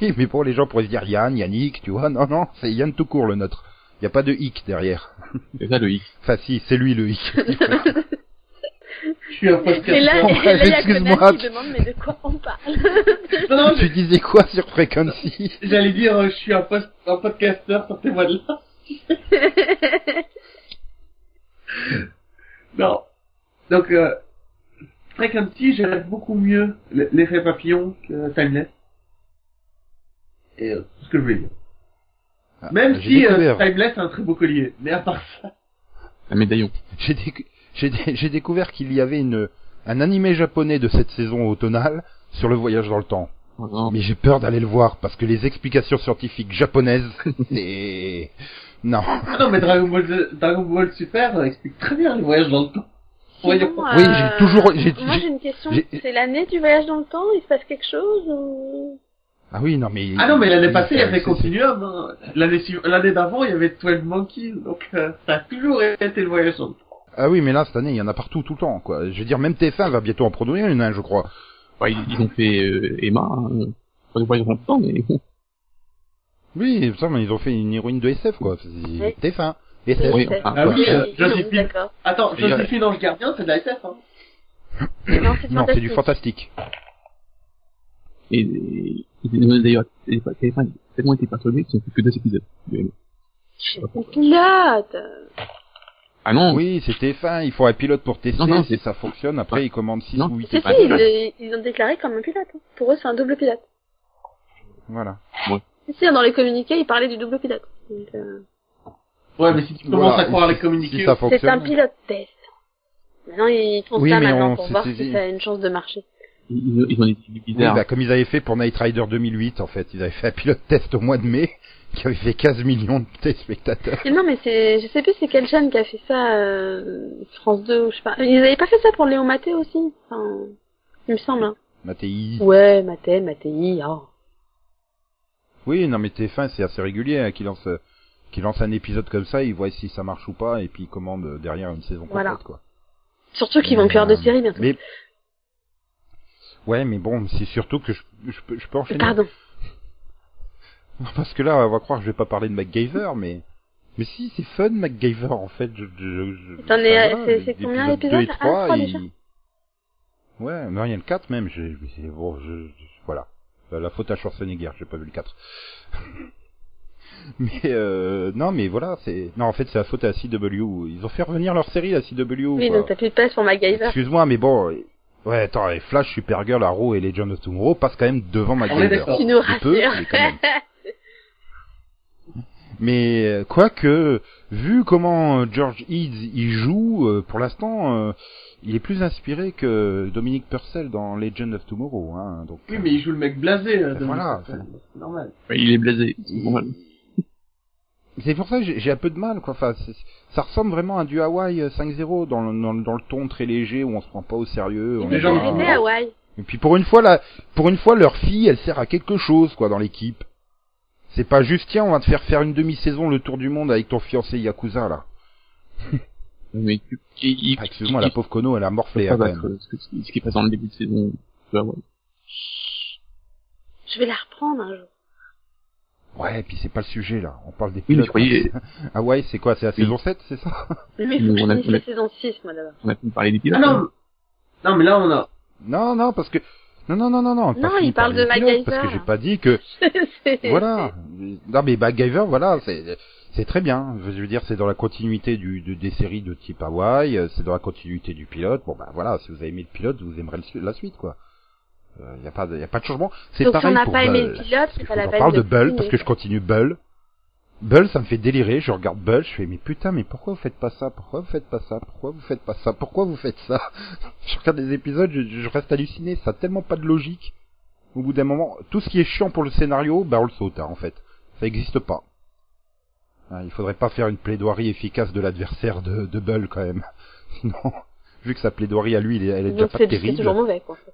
oui, mais bon, les gens pourraient se dire Yann, Yannick, tu vois. Non, non, c'est Yann tout court le nôtre. Il y a pas de hic derrière. C'est ça le X. Enfin, si, c'est lui le hic. [LAUGHS] Je suis un podcast. Et là, Bon, et là, il y a excuse-moi. Qui demande mais de quoi on parle Non, non, tu disais quoi sur Frequency j'allais dire, euh, je suis un, post un podcasteur, sortez-moi de là. non. Donc, euh, Frequency gère beaucoup mieux l'effet papillon que Timeless. Et euh, c'est ce que je voulais dire. Ah, Même si euh, découvert, Timeless a un très beau collier. Mais à part ça, Un médaillon. j'ai déc- j'ai dé- j'ai découvert qu'il y avait une un animé japonais de cette saison automnale sur le voyage dans le temps. Vraiment. Mais j'ai peur d'aller le voir parce que les explications scientifiques japonaises, [LAUGHS] c'est non. ah non, mais Dragon Ball, Dragon Ball Super euh, explique très bien les voyages dans le temps. Voyons. Sinon, Oui, euh, j'ai toujours- j'ai- Moi j'ai- une question. C'est l'année du voyage dans le temps Il se passe quelque chose ou... Ah oui, non mais. Ah non, mais l'année passée, il y avait Continuum. hein. L'année d'avant, il y avait 12 Monkeys. Donc, euh, ça a toujours été le voyage dans le temps. Ah oui, mais là cette année, il y en a partout tout le temps quoi. Je veux dire, même TF1 va bientôt en produire une, hein, je crois. Ouais, ils, ils ont fait euh, Emma. Hein. Pas dans le temps, mais bon. Oui, ça, mais ils ont fait une héroïne de SF quoi. Oui. TF1. SF. Oui, enfin, Ah oui, euh, oui, Joséphine. D'accord. Attends, Et, euh, Joséphine Ange Gardien, c'est de la SF. Hein. Non, c'est Non, c'est du fantastique. Et, et, et d'ailleurs, les téléphone, ils ont tellement été perturbés qu'ils ont fait que deux épisodes. Mais bon. On pilote Ah non, Oui, c'est TF1, il faut un pilote pour tester, Non, non, si ça fonctionne, après Ouais. ils commandent 6 Non. ou 8 Si, si, ils, ils ont déclaré comme un pilote. hein. Pour eux, c'est un double pilote. Voilà. Si, si, dans les communiqués, ils parlaient du double pilote. Donc, euh, Ouais, mais si tu commences Voilà, à croire si- les communiqués, c'est un pilote test. Maintenant, ils font Oui, ça maintenant on- pour voir si ça a une chance de marcher. Ils, ont des trucs Oui, bizarres. bah, comme ils avaient fait pour Night Rider 2008, en fait. Ils avaient fait un pilote test au mois de mai, [LAUGHS] qui avait fait 15 millions de téléspectateurs. Et non, mais c'est, je sais plus c'est quelle chaîne qui a fait ça, euh, France 2 ou je sais pas. Ils avaient pas fait ça pour Léon Maté aussi? Enfin, Il me semble. Hein. Mattei. Ouais, Maté, Matéi, oh. Oui, non, mais TF1, c'est assez régulier, hein, qu'ils lancent, qu'ils lancent un épisode comme ça, ils voient si ça marche ou pas, et puis ils commandent euh, derrière une saison complète, Voilà. quoi. Surtout qu'ils vont plus avoir de série bientôt. Mais, ouais, mais bon, c'est surtout que je, je peux, je peux enchaîner. Pardon. [LAUGHS] Parce que là, on va croire que je vais pas parler de MacGyver, mais, mais si, c'est fun, MacGyver, en fait, je, je, je T'en es- va, c'est- combien épisodes d'épisodes 2 et Un, 3, trois, ils- déjà Ouais, non, il y a le 4 même, c'est- bon, je, je- voilà. La, la faute à Schwarzenegger, j'ai pas vu le 4. [LAUGHS] mais, euh, non, mais voilà, c'est, non, en fait, c'est la faute à CW. Ils ont fait revenir leur série, la CW. Oui, quoi. donc t'as plus de place pour MacGyver. Excuse-moi, mais bon, euh, ouais, attends, et Flash, Supergirl, Arrow et Legend of Tomorrow passent quand même devant nous peut, rassures. mais quand même. Mais euh, quoique, vu comment euh, George Eads y joue, euh, pour l'instant, il est plus inspiré que Dominique Purcell dans Legend of Tomorrow. Hein, donc, Oui, mais il joue le mec blasé. voilà, c'est normal. Ouais, Il est blasé. c'est normal. C'est pour ça que j'ai un peu de mal, quoi. Enfin, c'est- ça ressemble vraiment à du Hawaii euh, 5-0 dans le, dans, le- dans le ton très léger où on se prend pas au sérieux. on est gens j'ai pas- Hawaï. Et puis pour une fois, là, pour une fois, leur fille, elle sert à quelque chose, quoi, dans l'équipe. C'est pas juste, tiens, on va te faire faire une demi-saison le tour du monde avec ton fiancé Yakuza, là. [LAUGHS] Mais il, il, Ah, Excuse-moi, la pauvre Kono, elle a morflé, pas quand même. ce, qui est passé dans le début de saison. Ouais. Je vais la reprendre un jour. Ouais, et puis c'est pas le sujet, là. On parle des Oui, mais pilotes. je croyais, [LAUGHS] Ah ouais, c'est quoi, c'est la Oui. saison 7, c'est ça [LAUGHS] Mais il faut que on je a- finisse on a- la saison 6, moi, d'abord. on a pu parler des Ah pilotes. non, hein. non, mais là on a. Non, non, parce que... Non, non, non, non, non. Non, fini il parle de pilotes, Parce que MacGyver. j'ai pas dit que... [LAUGHS] C'est- Voilà. Non, mais MacGyver, voilà, c'est c'est très bien. Je veux dire, c'est dans la continuité du, de- des séries de type Hawaii, euh, c'est dans la continuité du pilote. Bon, bah voilà, si vous avez aimé le pilote, vous aimerez le la suite, quoi. Il y a pas de, y a pas de changement. C'est Donc si on pareil n'a pour pas aimé le pilote, c'est pas la peine parle de de Bull parce que je continue Bull. Bull, ça me fait délirer. Je regarde Bull, je fais mais putain, mais pourquoi vous faites pas ça? Pourquoi vous faites pas ça? Pourquoi vous faites pas ça? Pourquoi vous faites ça? [LAUGHS] Je regarde les épisodes, je, je reste halluciné. Ça a tellement pas de logique. Au bout d'un moment, tout ce qui est chiant pour le scénario, bah on le saute hein, en fait. Ça existe pas. Hein, il faudrait pas faire une plaidoirie efficace de l'adversaire de, de Bull quand même. [LAUGHS] Sinon, vu que sa plaidoirie à lui, elle est, elle est déjà pas c'est terrible. toujours mauvais, quoi. en fait.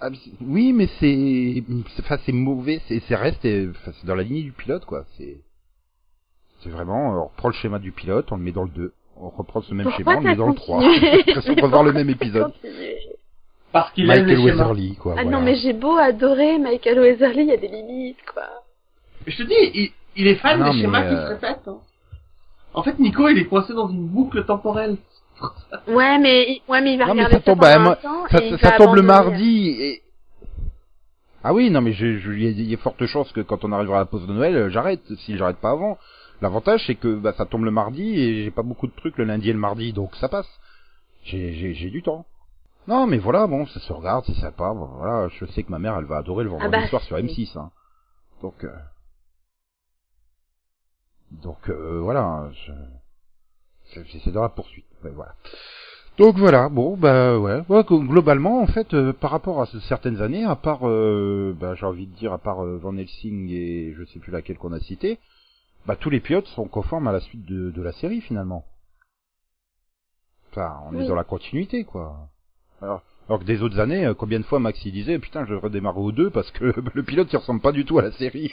Ah, mais oui, mais c'est, c'est- enfin, c'est mauvais, c'est, c'est reste, et- enfin, c'est dans la lignée du pilote, quoi. C'est, c'est vraiment, on reprend le schéma du pilote, on le met dans le 2. On reprend ce même schéma, on le met dans le 3. continué J'ai l'impression de revoir le même épisode. [LAUGHS] Parce qu'il aime Michael schémas. Weatherly, quoi. Ah voilà. non, mais j'ai beau adorer Michael Weatherly, il y a des limites, quoi. Je te dis, il, il est fan Ah non, des schémas mais, qui euh, se répètent. hein. En fait, Nico, il est coincé dans une boucle temporelle. Ouais, mais, ouais, mais il va Non, mais ça tombe, pendant un moi, temps ça, et il ça va tombe le mardi et... Ah oui, non mais je, je, il y a- forte chance que quand on arrivera à la pause de Noël, euh, j'arrête, si j'arrête pas avant. L'avantage c'est que bah, ça tombe le mardi et j'ai pas beaucoup de trucs le lundi et le mardi, donc ça passe. J'ai, j'ai, j'ai du temps. Non mais voilà, bon, ça se regarde, c'est sympa, bon, voilà, je sais que ma mère elle va adorer le vendredi bah, soir sur si. M6, hein. Donc, euh... donc euh, voilà, je... c'est- c'est dans la poursuite, ouais, voilà. Donc voilà, bon bah ouais, ouais glo- globalement en fait euh, par rapport à ce- certaines années, à part euh, bah, j'ai envie de dire à part euh, Van Helsing et je sais plus laquelle qu'on a cité, bah tous les pilotes sont conformes à la suite de, de la série finalement. Enfin, on est dans la continuité quoi. Alors, alors que des autres années, euh, combien de fois Max il disait putain je redémarre au 2 parce que [LAUGHS] le pilote il ressemble pas du tout à la série.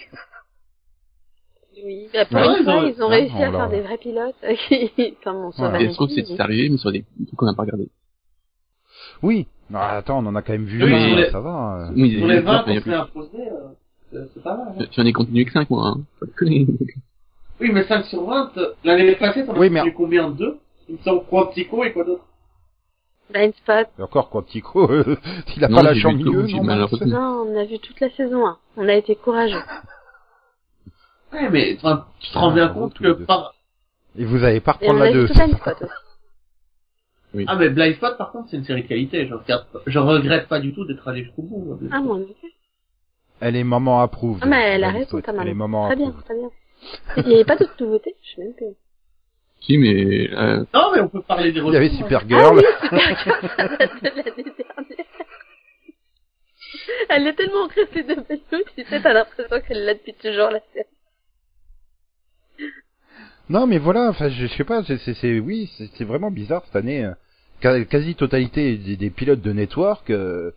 Oui, bah, pour Ouais, une ils fois, ont- ils ont Ah, réussi à voilà. faire des vrais pilotes. [LAUGHS] qui- enfin, bon, ça Ouais. va Et je trouve que mais- c'est arrivé, mais sur des trucs qu'on n'a pas regardé. Oui. Ah, attends, on en a quand même vu, Oui, un, sur les- ça va. euh. Oui, Sur les 20 mais- qu'on s'est imposé, c'est c'est pas mal. hein. J'en ai continué que 5, moi, hein. Oui, mais 5 sur 20, euh, l'année passée, t'en as Oui, mais- combien Deux? Il me semble Quantico et quoi d'autre? Blind Spot. Et encore Quantico, euh, [LAUGHS] il a Non, pas vu tout, milieu, j'ai non Non, on a vu toute la saison 1. On a été courageux. Ouais, mais enfin, tu te Ah, rends bien bravo, compte que par... Et vous avez pas reprendre la vu 2. tout Blind Spot aussi. Ah, mais Blind Spot, par contre, c'est une série de qualité. Je regarde, pas- je regrette pas du tout d'être allé jusqu'au bout. Ah, moi, non plus. Elle est maman approuve. Ah, mais elle a raison, ta maman. Elle est maman Très bien, très bien. Il n'y avait pas d'autres nouveautés, je sais même plus. Si, mais, euh, Non, mais on peut parler des Il y avait. Supergirl. Ah oui, Supergirl, de l'année dernière. Elle est tellement ancrée ces deux tu sais, t'as l'impression qu'elle l'a depuis toujours, la série. Non, mais voilà, enfin, je, je sais pas, c'est, c'est, c'est- oui, c'est, vraiment bizarre cette année. euh, qua- Quasi totalité des, des pilotes de network euh,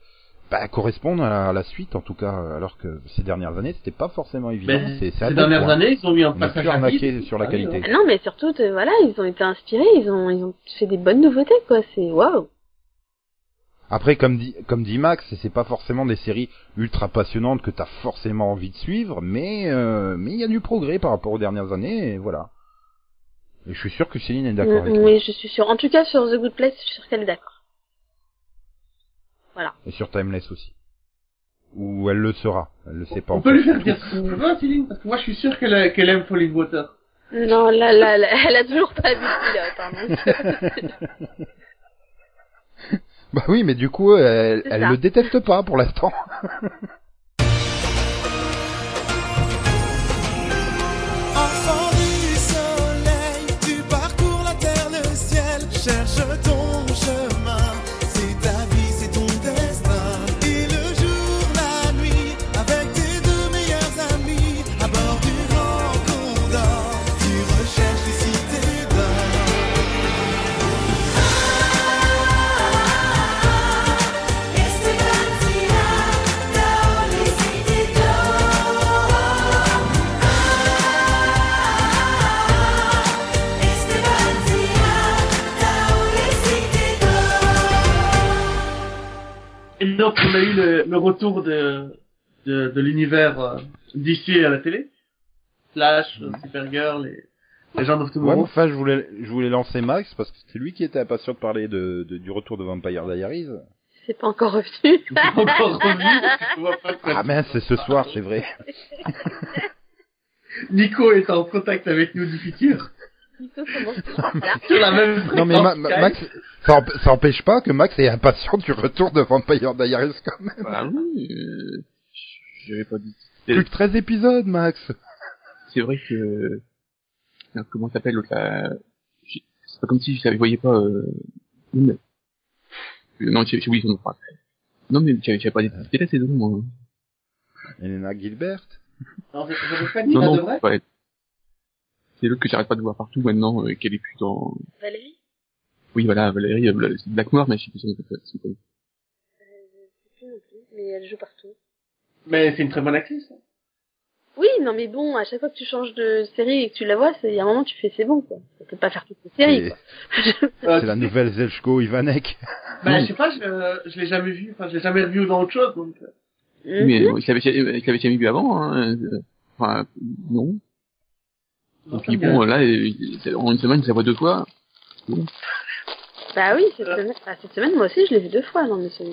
bah, correspondent à la, à la suite, en tout cas, alors que ces dernières années, c'était pas forcément évident. C'est, à ces dernières points. années, ils ont eu un passage arnaqué sur la Ah oui, qualité. Non, mais surtout, euh, voilà, ils ont été inspirés, ils ont, ils ont fait des bonnes nouveautés, quoi, c'est waouh. Après, comme dit, comme dit Max, c'est pas forcément des séries ultra passionnantes que t'as forcément envie de suivre, mais euh, mais il y a du progrès par rapport aux dernières années, et voilà. Et je suis sûr que Céline est d'accord avec Mm, moi. Oui, je suis sûre. En tout cas, sur The Good Place, je suis sûre qu'elle est d'accord. Voilà. Et sur Timeless aussi. Ou elle le sera, elle le sait pas On encore. peut lui faire dire ce qu'on veut, Céline, parce que moi, je suis sûr qu'elle aime Falling Water. Non, là, là, là, elle a toujours pas vu le pilote, hein. Bah oui, mais du coup, elle, elle le déteste pas pour l'instant. [LAUGHS] on a eu le, le retour de, de, de l'univers euh, d'ici à la télé. Flash, euh, Supergirl et les gens of Ouais, Tomorrow. enfin, je voulais, je voulais lancer Max parce que c'est lui qui était impatient de parler de, de- du retour de Vampire Diaries. C'est pas encore revenu. [LAUGHS] C'est pas encore va pas Ah mince, c'est ce soir, c'est vrai. [LAUGHS] Nico est en contact avec nous du futur. Nico, comment Sur la même Non mais Ma- Ma-. Max, ça, emp- ça empêche pas que Max est impatient du retour de Vampire Diaries quand même. Bah oui, euh, j'avais pas dit. Plus que 13 épisodes, Max. C'est vrai que, merde, comment ça s'appelle l'autre là C'est pas comme si je la voyais pas, euh, une- euh, non, j'ai, j'en ai pas. Non, mais j'avais, pas dit, c'était la saison, moi. Elena Gilbert. Non, je- j'avais pas dit Non, de non, vrai. ouais. C'est l'autre que j'arrête pas de voir partout maintenant, euh, qu'elle est plus dans, Valérie? Oui, voilà, Valérie, euh, c'est Black Noir, mais je sais plus son nom. Euh, mais elle joue partout. Mais c'est une très bonne actrice. hein. Oui, non mais bon, à chaque fois que tu changes de série et que tu la vois, c'est il y a un moment tu fais c'est bon quoi. Ça peut pas faire toute la série C'est. Euh, c'est la nouvelle Zelchko Ivanek. [LAUGHS] Bah, je sais pas, je, je l'ai jamais vu, enfin, je l'ai jamais revu dans autre chose, donc. euh, Mhm. Mais je l'avais, je l'avais jamais vu avant, hein, enfin, non. non, Et puis ça me bon, là, en une semaine, je la vois deux fois. Bah oui, cette semaine, ah, cette semaine moi aussi je l'ai vu deux fois, non mais c'est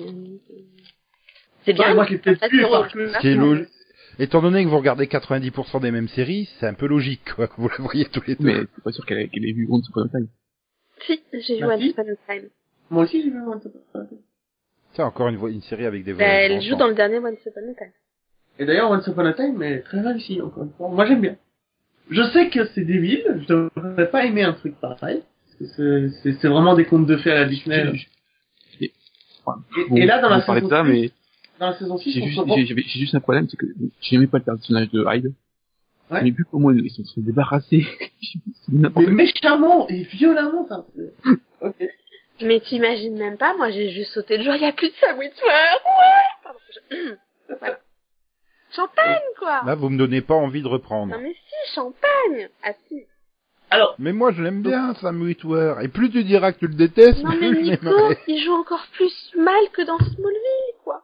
c'est dit. Ouais, bien. moi, je l'ai peut-être vu parce que. rejoue. Ce qui est lo- Étant donné que vous regardez 90% des mêmes séries, c'est un peu logique, quoi, que vous la voyez tous les deux. Mais c'est pas sûr qu'elle ait, qu'elle ait vu Once Upon a Time. Si, j'ai Bah, joué à si. Once Upon a Time. Moi aussi, j'ai vu Once Upon a Time. C'est encore une, série avec des Bah, vrais elle joue dans le dernier Once Upon a Time. Et d'ailleurs, Once Upon a Time est très réussi, encore une fois. Moi, j'aime bien. Je sais que c'est débile, je devrais pas aimer un truc pareil. C'est vraiment des contes de fées à la Disney. Et, Bon, et là, dans la saison de ça, 6, mais dans la saison 6, j'ai juste, j'ai, j'ai un problème, c'est que j'aimais pas le personnage de Hyde. Ouais. Mais vu comment ils se sont débarrassés, [LAUGHS] mais méchamment et violemment, ça. [LAUGHS] Ok. Mais t'imagines même pas, moi j'ai juste sauté le jour, il y a plus de Sam Witwer. Ouais Pardon, je- [CLEARS THROAT] voilà. Champagne quoi Là, vous me donnez pas envie de reprendre. Non mais si, champagne Ah si Alors, Mais moi, je l'aime bien, Sam Witwer. Et plus tu diras que tu le détestes, Non mais plus je Nico, il joue encore plus mal que dans Smallville quoi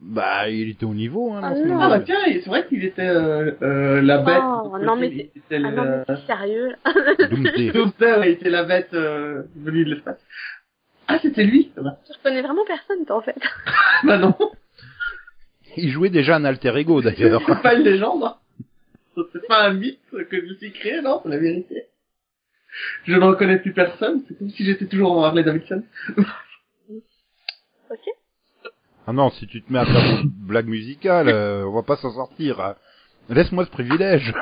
Bah, il était au niveau, hein, Ah dans non. ah bah tiens, c'est vrai qu'il était euh, euh, la bête. Oh, non, mais il était Ah le... non mais c'est sérieux. [LAUGHS] Doomsday. Doomsday été la bête euh, venue de l'espace. Ah, c'était lui Bah Je reconnais vraiment personne toi en fait. [LAUGHS] bah non, Il jouait déjà un alter ego, d'ailleurs. [LAUGHS] c'est pas une légende. C'est pas un mythe que je me suis créé, non, c'est la vérité. Je ne reconnais plus personne, c'est comme si j'étais toujours en Harley Davidson. Ok Ah non, si tu te mets à faire une blague musicale, euh, on va pas s'en sortir. hein. Laisse-moi ce privilège.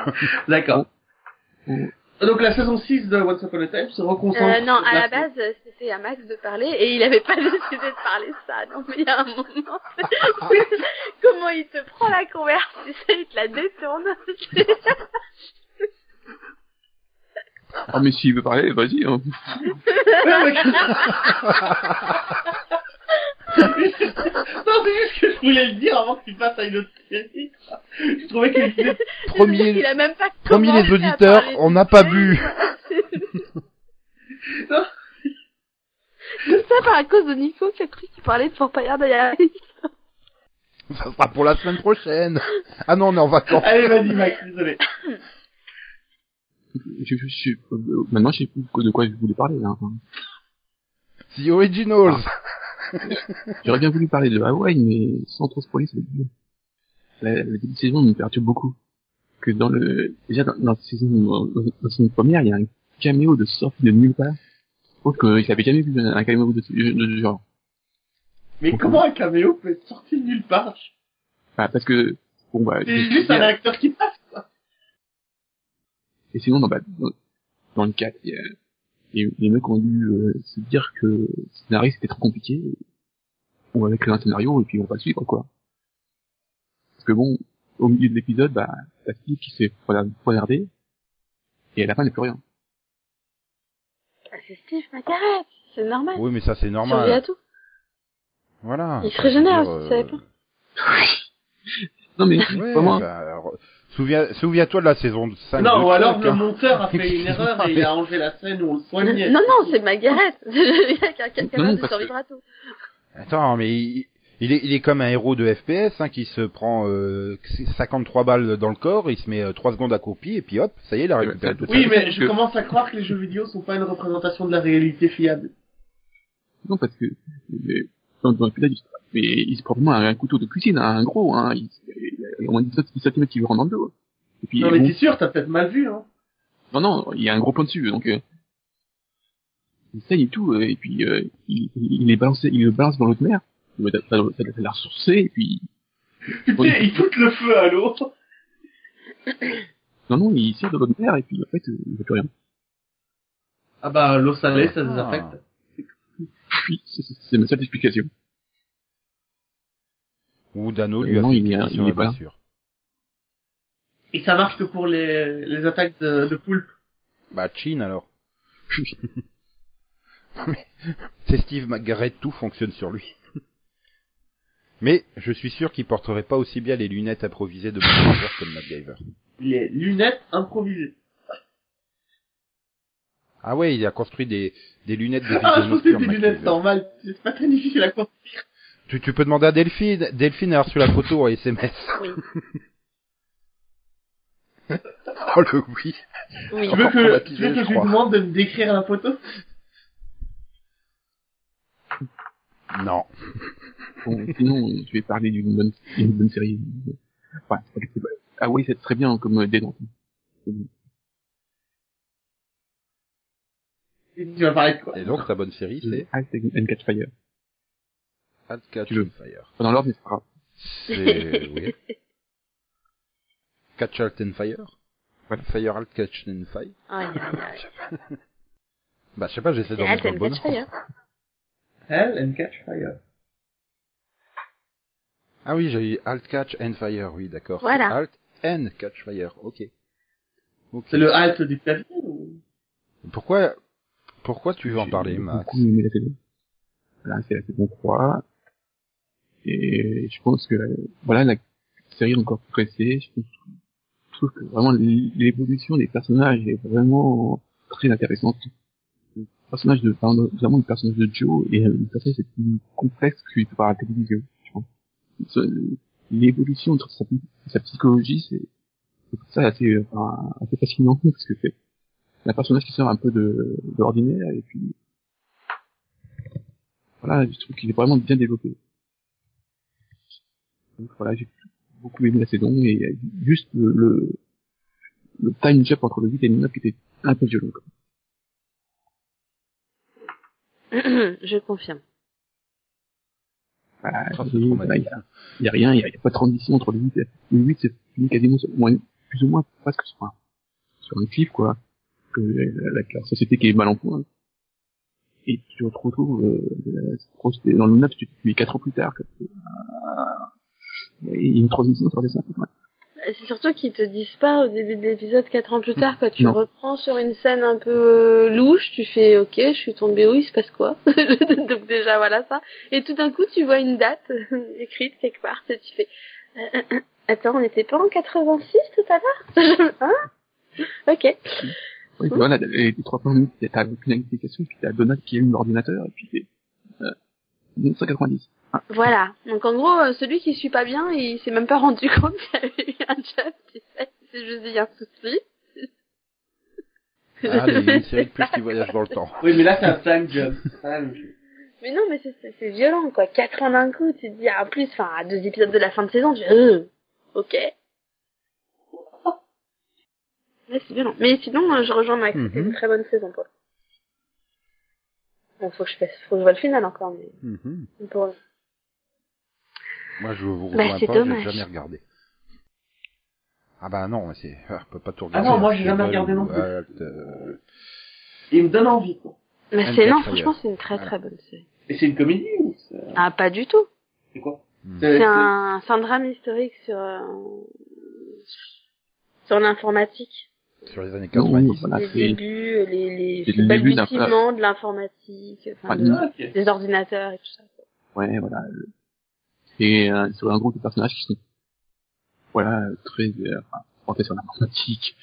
D'accord. Donc la saison 6 de Once Upon a Time se reconcentre... Euh, non, à la la- base, c'était à Max de parler et il avait pas [LAUGHS] décidé de parler de ça. Non, mais il y a un moment, [LAUGHS] comment il te prend la conversation, il te la détourne. Ah, mais s'il veut parler, vas-y, hein. [LAUGHS] Non, c'est juste que je voulais le dire avant que tu passes à une autre série. Je trouvais qu'il était... [LAUGHS] Premier- il a même pas Promis commencé les auditeurs, on n'a pas bu. [LAUGHS] Non. C'est ça par à cause de Nico qui a cru qu'il parlait de Vampire Diaries. Ça sera pour la semaine prochaine. Ah non, on est en vacances. Allez, vas-y, Max, désolé. Je, je, je- euh, maintenant, je sais plus de quoi je voulais parler, là. The Originals. [LAUGHS] J'aurais bien voulu parler de Hawaii, mais sans trop spoiler, ça va être. La, la début de saison me perturbe beaucoup. Que dans le, déjà dans, dans la saison, dans, dans la saison première, il y a un caméo de sortie de nulle part. Trouve qu'il avait jamais vu un, un caméo de, ce genre. Mais comment un caméo peut être sorti de nulle part? Enfin, parce que, bon bah, C'est juste un acteur qui passe, quoi. et sinon, dans, bah, dans, dans le cas, il y a- les, les mecs ont dû euh, se dire que le scénario c'était trop compliqué. On va créer un scénario et puis on va le suivre, quoi. Parce que bon, au milieu de l'épisode, bah, t'as Steve qui s'est poignardé, et à la fin, il n'y a plus rien. Ah, c'est Steve Macaret, c'est normal. Oui, mais ça c'est Il survit à normal. tout. Voilà. Il se régénère dire, tu savais pas. [LAUGHS] Non mais, Ouais, vraiment, bah, alors, souviens, souviens-toi de la saison 5 Non, de ou alors le hein. monteur a fait une [LAUGHS] erreur et il a enlevé la scène où on le soignait. Non, non, c'est Margaret. Il y a quelqu'un de parce survivre à tout. Attends, mais il- Il est, il est comme un héros de FPS hein, qui se prend euh, 53 balles dans le corps, il se met euh, 3 secondes à copier et puis hop, ça y est, il a récupéré Oui, toute Oui, mais je que- commence à croire que les jeux vidéo sont pas une représentation de la réalité fiable. Non, parce que mais, dans, dans mais il se prend vraiment un, un couteau de cuisine, un gros, hein. Il, au moins 17 cm qui lui rentre dans le dos. Et puis, Non mais bon, t'es sûr, t'as peut-être mal vu, hein. non, non, il y a un gros point dessus, donc euh, il saigne et tout, euh, et puis euh, il, il, il est balancé, il le balance dans l'autre mer. Ça ça ça doit la ressourcer, et puis Putain, il fout le feu à l'eau. non, non, il tire dans l'autre mer, et puis en fait, euh, il fait plus rien. Ah bah, l'eau salée, ça Ah. désaffecte. Oui, c'est ma seule explication. Ou Dano lui a fait une il sur est pas blessure. Et ça marche que pour les, les attaques de, de poulpe. Bah, Chin alors. [LAUGHS] C'est Steve McGarrett, tout fonctionne sur lui. Mais je suis sûr qu'il porterait pas aussi bien les lunettes improvisées de MacGyver comme MacGyver. Les lunettes improvisées. Ah ouais, il a construit des, des lunettes de [LAUGHS] Ah, je pensais nocturne. des lunettes normales. C'est pas très difficile à construire. Tu, tu peux demander à Delphine. Delphine a reçu la photo en SMS. Oui. [LAUGHS] oh le oui. Oui. Tu veux que, tu veux que je je lui demande de me décrire la photo? Non. Bon, sinon, je vais parler d'une bonne, d'une bonne série. Enfin, c'est c'est ah oui, c'est très bien comme euh, Dédant. Tu vas parler de quoi? Et donc ta bonne série, c'est? Ice and Catch Fire. Alt Catch Tu veux. Fire. Dans l'ordre, c'est [LAUGHS] pas. C'est oui. Catch Alt and Fire. Voilà. Fire Alt Catch and Fire. Aïe, aïe, aïe. Bah je sais pas, j'essaie C'est d'en Alt mettre le and bon. Catch Fire. Hell and Catch Fire. Ah oui, j'ai eu Alt Catch and Fire, oui, d'accord. Voilà. Alt and Catch Fire, ok. Ok. C'est le halt du clavier ou... Pourquoi, pourquoi tu veux en parler, Max? beaucoup aimé la saison. Là, c'est la saison 3. Et je pense que, euh, voilà, la série est encore pressée. Je trouve, que vraiment l'évolution des personnages est vraiment très intéressante. Le personnage de, pardon, notamment le personnage de Joe est un personnage c'est plus complexe que à la télévision, je pense. L'évolution entre sa, psychologie, c'est, ça assez, enfin, assez fascinant [LAUGHS] parce que c'est un personnage qui sort un peu de, de et puis voilà, je trouve qu'il est vraiment bien développé. Donc voilà, j'ai beaucoup aimé la saison et il y a juste le, le, le time jump entre le 8 et le 9 qui était un peu violent. quoi. Je confirme. Voilà, Ah, c'est voilà, il y, a, il y a rien, il y a, il y a pas de transition entre le 8 et le 8 c'est fini quasiment sur, moins, plus ou moins presque sur un, sur un cliff quoi. Que la, la, la société qui est mal en point. Et tu te retrouves euh, euh, dans le 9 tu tu es 4 ans plus tard. euh, une transition sur les 5 ouais. C'est surtout qu'ils te disent pas au début de l'épisode, quatre ans plus tard, quand tu Non. reprends sur une scène un peu euh, louche, tu fais ok, je suis tombé où, il se passe quoi? [LAUGHS] Donc déjà voilà ça. Et tout d'un coup, tu vois une date [LAUGHS] écrite quelque part, et tu fais euh, euh, euh, attends, on n'était pas en 86 tout à l'heure? [LAUGHS] Hein? Ok. Oui, puis voilà, les, les trois premiers minutes, t'as aucune explication, puis t'as Donald qui allume l'ordinateur, et puis c'est, euh, 1990. Voilà. Donc en gros, euh, celui qui suit pas bien, il s'est même pas rendu [LAUGHS] compte qu'il y avait eu un job, tu sais. C'est juste y a un souci. Ah, [LAUGHS] série de plus qui voyage dans le temps. Oui, mais là, c'est un time job. C'est. Mais non, mais c'est- c'est c'est violent, quoi. Quatre ans d'un coup, tu te dis, ah, en plus, enfin, à deux épisodes de la fin de saison, tu dis, euh, ok. Ouais, c'est violent. Mais sinon, euh, je rejoins Max, c'était Mhm. une très bonne saison, quoi. Bon, faut que je fasse, faut que je vois le final encore, mais Mhm. pour... Moi, je vous Bah, rejoins c'est pas, j'ai dommage. jamais regardé. Ah bah non, mais c'est, ah, on peut pas tout Ah regarder. non, moi, j'ai jamais regardé non plus. Euh, Il me donne envie, quoi. Mais And c'est, non, franchement, c'est une très Voilà. très bonne série. Et c'est une comédie ou c'est Ah, pas du tout. c'est quoi Hmm. C'est- C'est un, c'est un drame historique sur, euh, sur l'informatique. Sur les années Non, 90. voilà, les c'est, débuts, les, les, c'est le le début d'un balbutiement de l'informatique, enfin, Ah, de- Ah, ok. des ordinateurs et tout ça. ouais, voilà. Euh, C'est, euh, sur un groupe de personnages qui sont, voilà, très, euh, enfin, portés sur l'informatique,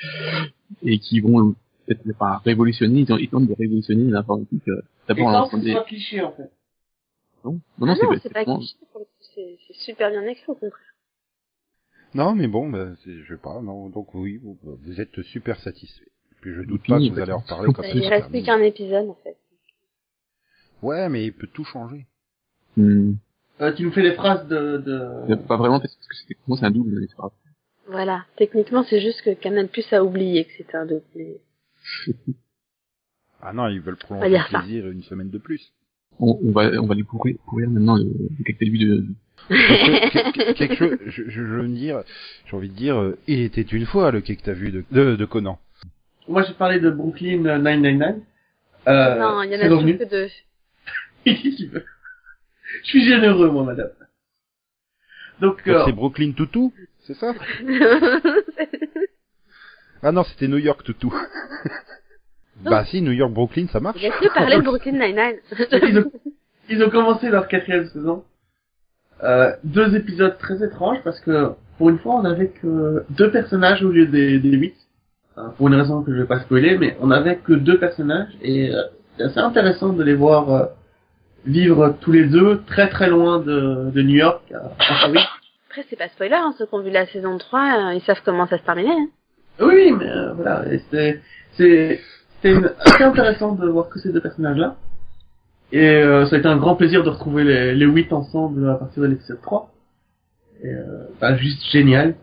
et qui vont, peut-être pas révolutionner, ils ont, ils tentent de révolutionner l'informatique, euh, d'abord en sans lançant que ce des, cliché, en fait. non, non, non, Ah non, c'est, pas vraiment- cliché c'est c'est super bien écrit au contraire. Non, mais bon, bah, c'est- je sais pas, non, donc oui, vous, vous êtes super satisfait. Puis je doute pas que vous allez en on reparler quand ça il reste plus qu'un épisode en fait. Ouais, mais il peut tout changer. Hmm. Euh, tu nous fais des phrases de... de... Pas vraiment parce que moi c'est un double les phrases. Voilà. Techniquement, c'est juste que Canal Plus a oublié que c'était un double. mais- Ah non, ils veulent On prolonger le ça. plaisir une semaine de plus. On, on va on va les pourrir, pourrir maintenant le, le quai que t'as vu de quelque, chose, je, je, je veux me dire, j'ai envie de dire, euh, il était une fois le quai que t'as vu de, de, de Conan. Moi, j'ai parlé de Brooklyn 999. Euh, non, il y en a revenu. plus que deux. [LAUGHS] Je suis généreux, moi, madame. Donc, Donc euh, c'est Brooklyn Toutou, c'est ça [LAUGHS] Ah non, c'était New York Toutou. bah si, New York Brooklyn, ça marche. J'ai que parler de Brooklyn [LAUGHS] ils, Nine-Nine. ont, ils ont commencé leur quatrième saison. Euh, deux épisodes très étranges parce que pour une fois on avait que deux personnages au lieu des, des huit. Enfin, pour une raison que je vais pas spoiler, mais on avait que deux personnages et euh, c'est assez intéressant de les voir euh, vivre tous les deux très très loin de, de New York. à- à Paris. Après, c'est pas spoiler, hein, ceux qui ont vu la saison 3, euh, ils savent comment ça se terminait. Hein. Oui, mais euh, voilà, c'est c'est assez intéressant de voir que ces deux personnages-là. Et euh, ça a été un grand plaisir de retrouver les, les huit ensemble à partir de l'épisode 3. Et euh, bah, juste génial.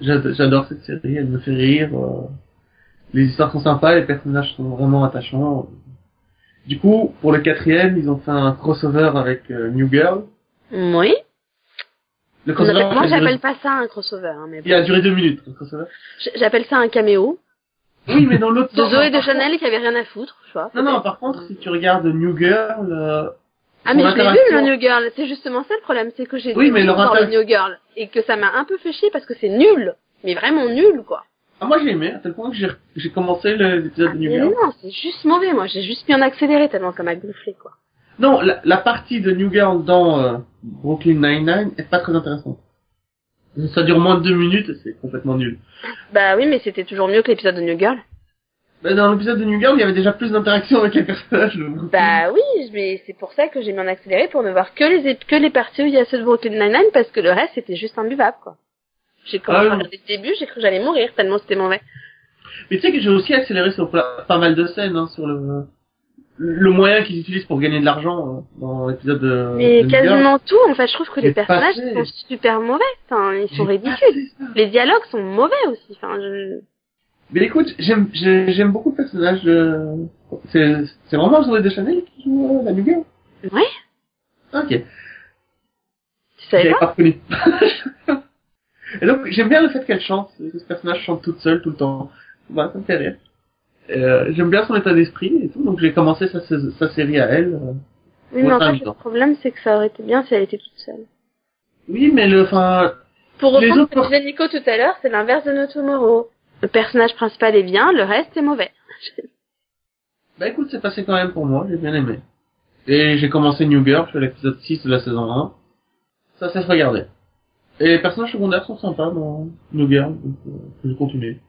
J'adore cette série, elle me fait rire. euh, les histoires sont sympas, les personnages sont vraiment attachants. Du coup, pour le quatrième, ils ont fait un crossover avec euh, New Girl. Oui. Le crossover, Moi, duré- j'appelle pas ça un crossover. Hein, mais il a duré deux minutes, le crossover. J'appelle ça un caméo. Oui, mais dans l'autre De sens, Zoé de contre- Chanel qui avait rien à foutre, je vois. Non, non, par contre, si tu regardes New Girl, euh, Ah mais je l'ai vu le New Girl, c'est justement ça le problème, c'est que j'ai Oui, dit mais le New Girl et que ça m'a un peu fait chier parce que c'est nul, mais vraiment nul quoi. Ah, moi j'ai aimé, à tel point que j'ai, commencé l'épisode de New Mais Girl. non, c'est juste mauvais, moi j'ai juste mis en accéléré tellement ça m'a gonflé quoi. Non, la, la partie de New Girl dans euh, Brooklyn Nine-Nine est pas très intéressante. Ça dure moins de deux minutes et c'est complètement nul. Bah oui, mais c'était toujours mieux que l'épisode de New Girl. Mais dans l'épisode de New Girl, il y avait déjà plus d'interaction avec les personnages. Bah oui, mais c'est pour ça que j'ai mis en accéléré pour ne voir que les que les parties où il y a ceux de Brooklyn Nine-Nine parce que le reste c'était juste imbuvable quoi. J'ai commencé Ah à regarder le début, j'ai cru que j'allais mourir tellement c'était mauvais. Mais tu sais que j'ai aussi accéléré sur pas mal de scènes, hein, sur le, le moyen qu'ils utilisent pour gagner de l'argent euh, dans l'épisode de, Mais de quasiment tout, en fait, je trouve que les personnages sont super mauvais. Enfin, ils sont ridicules. Les dialogues sont mauvais aussi. Enfin, je... Mais écoute, j'aime j'ai- j'aime beaucoup le personnage de... C'est c'est vraiment Zoé Deschanel qui joue euh, la New Girl Ouais, Ok, tu savais pas? pas reconnu. [LAUGHS] Et donc j'aime bien le fait qu'elle chante, que ce personnage chante toute seule tout le temps. Bah, ça me fait rire. Euh, j'aime bien son état d'esprit et tout, donc j'ai commencé sa, série à elle. euh. Oui, mais en fait, le problème, c'est que ça aurait été bien si elle était toute seule. Oui, mais le... Enfin, Pour reprendre ce que autres- disait Nico tout à l'heure, c'est l'inverse de No Tomorrow. Le personnage principal est bien, le reste est mauvais. [LAUGHS] bah écoute, c'est passé quand même pour moi, j'ai bien aimé. Et j'ai commencé New Girl, je à l'épisode 6 de la saison 1. Ça cesse regarder. Et les personnages secondaires sont sympas dans New Girl, donc euh, je vais continuer.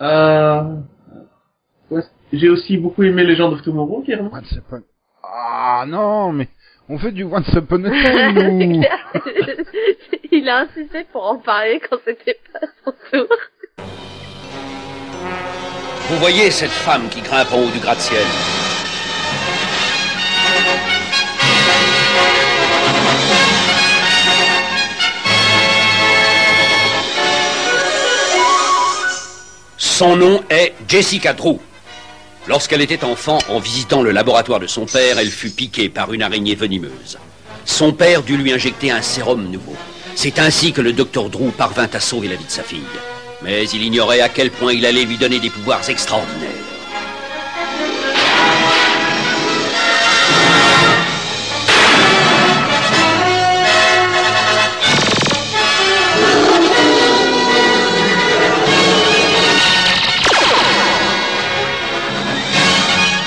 Euh... ouais, j'ai aussi beaucoup aimé Legend of Tomorrow, qui est vraiment... Once upon... Ah non, mais on fait du Once Upon a Time. [LAUGHS] Il a insisté pour en parler quand c'était pas son tour. Vous voyez cette femme qui grimpe en haut du gratte-ciel Son nom est Jessica Drew. Lorsqu'elle était enfant, en visitant le laboratoire de son père, elle fut piquée par une araignée venimeuse. Son père dut lui injecter un sérum nouveau. C'est ainsi que le docteur Drew parvint à sauver la vie de sa fille. Mais il ignorait à quel point il allait lui donner des pouvoirs extraordinaires.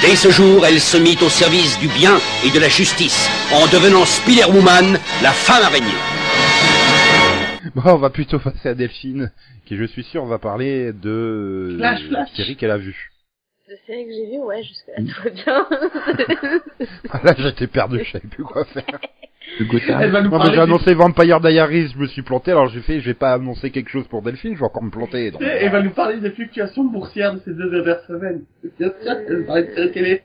Dès ce jour, elle se mit au service du bien et de la justice, en devenant Spider-Woman, la femme araignée. Bon, on va plutôt passer à Delphine, qui je suis sûr va parler de Flash, la série qu'elle a vue. De série que j'ai vue, ouais, jusque-là, tout va bien. [LAUGHS] Là, j'étais perdu, je savais plus quoi faire. [LAUGHS] de Gotham. Elle va nous Non, mais j'ai du- annoncé Vampire Diaries, je me suis planté, alors j'ai fait, je vais pas annoncer quelque chose pour Delphine, je vais encore me planter. donc. Elle va nous parler des fluctuations boursières de ces deux dernières semaines. Bien sûr, elle va nous parler de télé.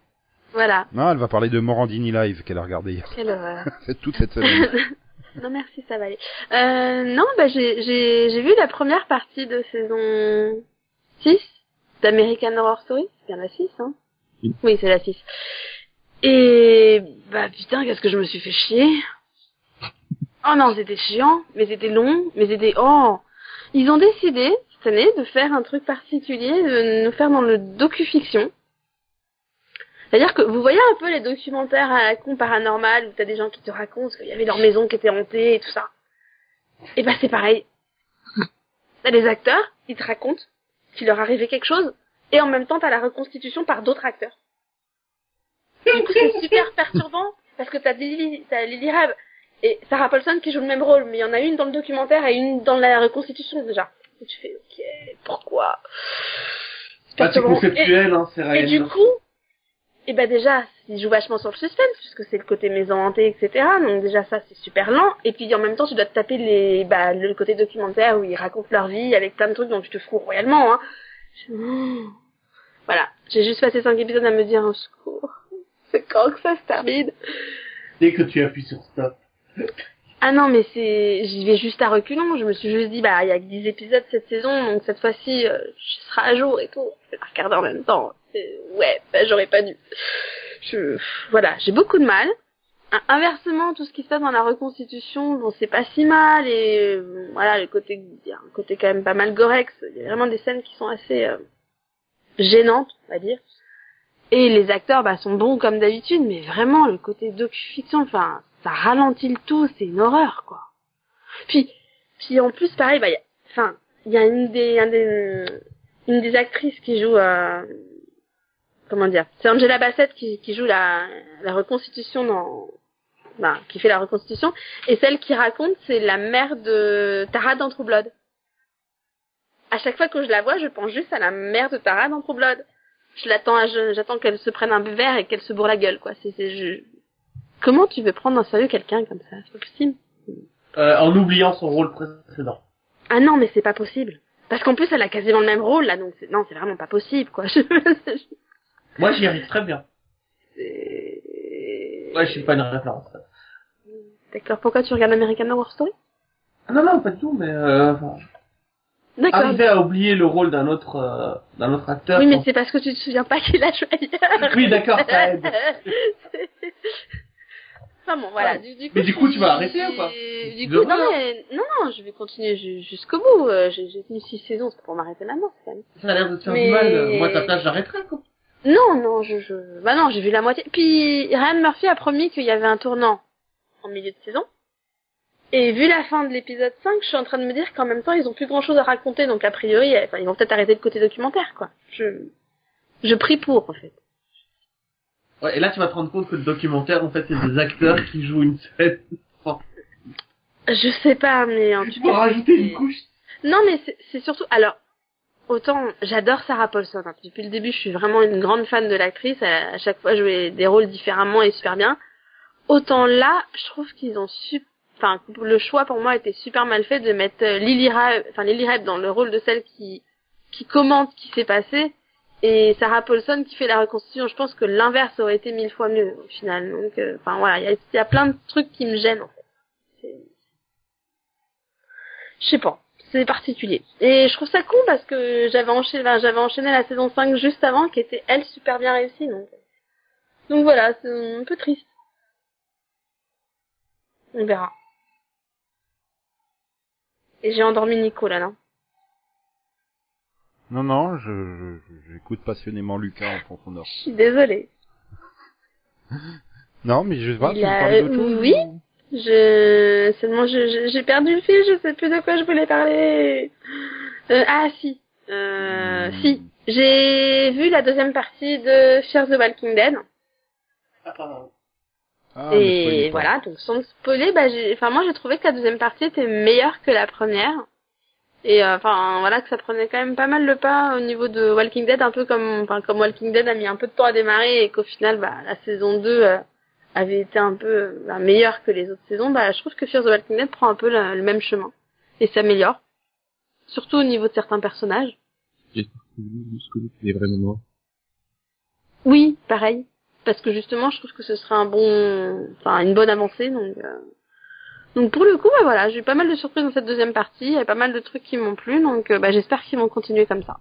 Voilà. Non, elle va parler de Morandini Live qu'elle a regardé hier. Quelle horreur. [LAUGHS] C'est toute cette semaine. [LAUGHS] non merci, ça va aller. Euh, non, bah j'ai j'ai j'ai vu la première partie de saison 6 d'American Horror Story. C'est bien la 6, hein? Oui. Oui, c'est la 6. Et bah putain, qu'est-ce que je me suis fait chier. Oh non, c'était chiant, mais c'était long, mais c'était oh. Ils ont décidé cette année de faire un truc particulier, de nous faire dans le docu-fiction. C'est-à-dire que vous voyez un peu les documentaires à la con paranormal où t'as des gens qui te racontent qu'il y avait leur maison qui était hantée et tout ça. Et bah c'est pareil. T'as des acteurs, ils te racontent qu'il leur arrivait quelque chose et en même temps t'as la reconstitution par d'autres acteurs. Du coup c'est super perturbant parce que t'as Lily, t'as Lily Rab et Sarah Paulson qui joue le même rôle mais il y en a une dans le documentaire et une dans la reconstitution déjà. Et tu fais ok pourquoi? Bah, c'est. Et- conceptuel, hein, c'est et réel. du coup, et ben déjà, il joue vachement sur le suspense, puisque c'est le côté maison hantée, etc. Donc déjà ça, c'est super lent. Et puis en même temps, tu dois te taper les, bah, le côté documentaire où ils racontent leur vie avec plein de trucs dont tu te fous royalement. Hein. Je- Voilà, j'ai juste passé cinq épisodes à me dire au secours. C'est [LAUGHS] quand que ça se termine Dès que tu appuies sur stop. Ah non, mais c'est, j'y vais juste à reculons. Je me suis juste dit, bah, il y a que 10 épisodes cette saison, donc cette fois-ci, euh, je serai à jour et tout. Je vais la regarder en même temps. Et ouais, bah, j'aurais pas dû. Je, voilà, j'ai beaucoup de mal. In- Inversement, tout ce qui se passe dans la reconstitution, bon, c'est pas si mal et euh, voilà, le côté, il y a un côté quand même pas mal gorex. Il y a vraiment des scènes qui sont assez euh, gênantes, on va dire. Et les acteurs, bah, sont bons comme d'habitude, mais vraiment, le côté docu-fiction, enfin, ça ralentit le tout, c'est une horreur, quoi. Puis, puis en plus, pareil, bah, enfin, il y a une des, des, une des actrices qui joue, euh, comment dire, c'est Angela Bassett qui, qui joue la, la reconstitution dans, bah, qui fait la reconstitution, et celle qui raconte, c'est la mère de Tara dans True Blood. À chaque fois que je la vois, je pense juste à la mère de Tara dans True Blood. Je l'attends, j'attends qu'elle se prenne un verre et qu'elle se bourre la gueule, quoi. C'est, je... Comment tu veux prendre en sérieux quelqu'un comme ça? C'est pas possible. Euh, en oubliant son rôle précédent. Ah non, mais c'est pas possible. Parce qu'en plus, elle a quasiment le même rôle, là, donc c'est... non, c'est vraiment pas possible, quoi. [LAUGHS] Moi, j'y arrive très bien. C'est- Ouais, je suis pas une référence. D'accord, pourquoi tu regardes American Horror Story? Ah non, non, pas du tout, mais euh. Arriver à oublier le rôle d'un autre, euh, d'un autre acteur. Oui, mais c'est parce que tu te souviens pas qu'il a joué ailleurs. Oui, d'accord, ça aide. [LAUGHS] Enfin bon, voilà. Ouais. Du, du coup, Mais du coup, tu vas arrêter ou pas Du coup, non, mais, non, non, je vais continuer ju- jusqu'au bout. Euh, J'ai tenu six saisons, c'est pour m'arrêter maintenant, quand même. Ça a l'air de te faire Mais- du mal. Moi, ta place, j'arrêterais, quoi. Non, non, je, je, bah non, j'ai vu la moitié. Puis Ryan Murphy a promis qu'il y avait un tournant en milieu de saison. Et vu la fin de l'épisode 5, je suis en train de me dire qu'en même temps, ils ont plus grand chose à raconter, donc a priori, enfin, ils vont peut-être arrêter le côté documentaire, quoi. Je, je prie pour, en fait. Ouais, et là, tu vas te rendre compte que le documentaire, en fait, c'est des acteurs qui jouent une scène. Je sais pas, mais en tout tu cas. peux rajouter une couche. Non, mais c'est- surtout, alors, autant, j'adore Sarah Paulson. hein. Depuis le début, je suis vraiment une grande fan de l'actrice. À chaque fois joué des rôles différemment et super bien. Autant là, je trouve qu'ils ont su, le choix pour moi était super mal fait de mettre euh, Lily Rabe, enfin Lily Rabe dans le rôle de celle qui qui commente ce qui s'est passé et Sarah Paulson qui fait la reconstitution. Je pense que l'inverse aurait été mille fois mieux au final. Euh, voilà, il y a, plein de trucs qui me gênent Je sais pas, c'est particulier. Et je trouve ça con parce que j'avais enchaîné, j'avais enchaîné la saison 5 juste avant qui était elle super bien réussie donc. Donc voilà, c'est un peu triste. On verra. Et j'ai endormi Nico là, non? Non, non, je, je- j'écoute passionnément Lucas en fond sonore. Je suis désolée. [LAUGHS] Non, mais je Il tu a- parler d'autre chose oui. ou- Je, seulement je, je- j'ai perdu le fil, je sais plus de quoi je voulais parler. Euh, ah si, euh, Hmm. si, j'ai vu la deuxième partie de Fear the Walking Dead. Attends. Ah, et voilà, donc sans spoiler, bah j'ai, enfin moi j'ai trouvé que la deuxième partie était meilleure que la première. Et euh, enfin voilà que ça prenait quand même pas mal le pas au niveau de Walking Dead, un peu comme, enfin comme Walking Dead a mis un peu de temps à démarrer et qu'au final bah la saison 2 euh, avait été un peu bah, meilleur que les autres saisons, bah je trouve que Fear the Walking Dead prend un peu le, le même chemin et s'améliore, surtout au niveau de certains personnages. J'espère que Muscoli est vraiment mort. Oui, pareil, parce que justement, je trouve que ce serait un bon, enfin une bonne avancée, donc. euh, Donc pour le coup, bah voilà, j'ai eu pas mal de surprises dans cette deuxième partie, il y a pas mal de trucs qui m'ont plu, donc euh, bah, j'espère qu'ils vont continuer comme ça.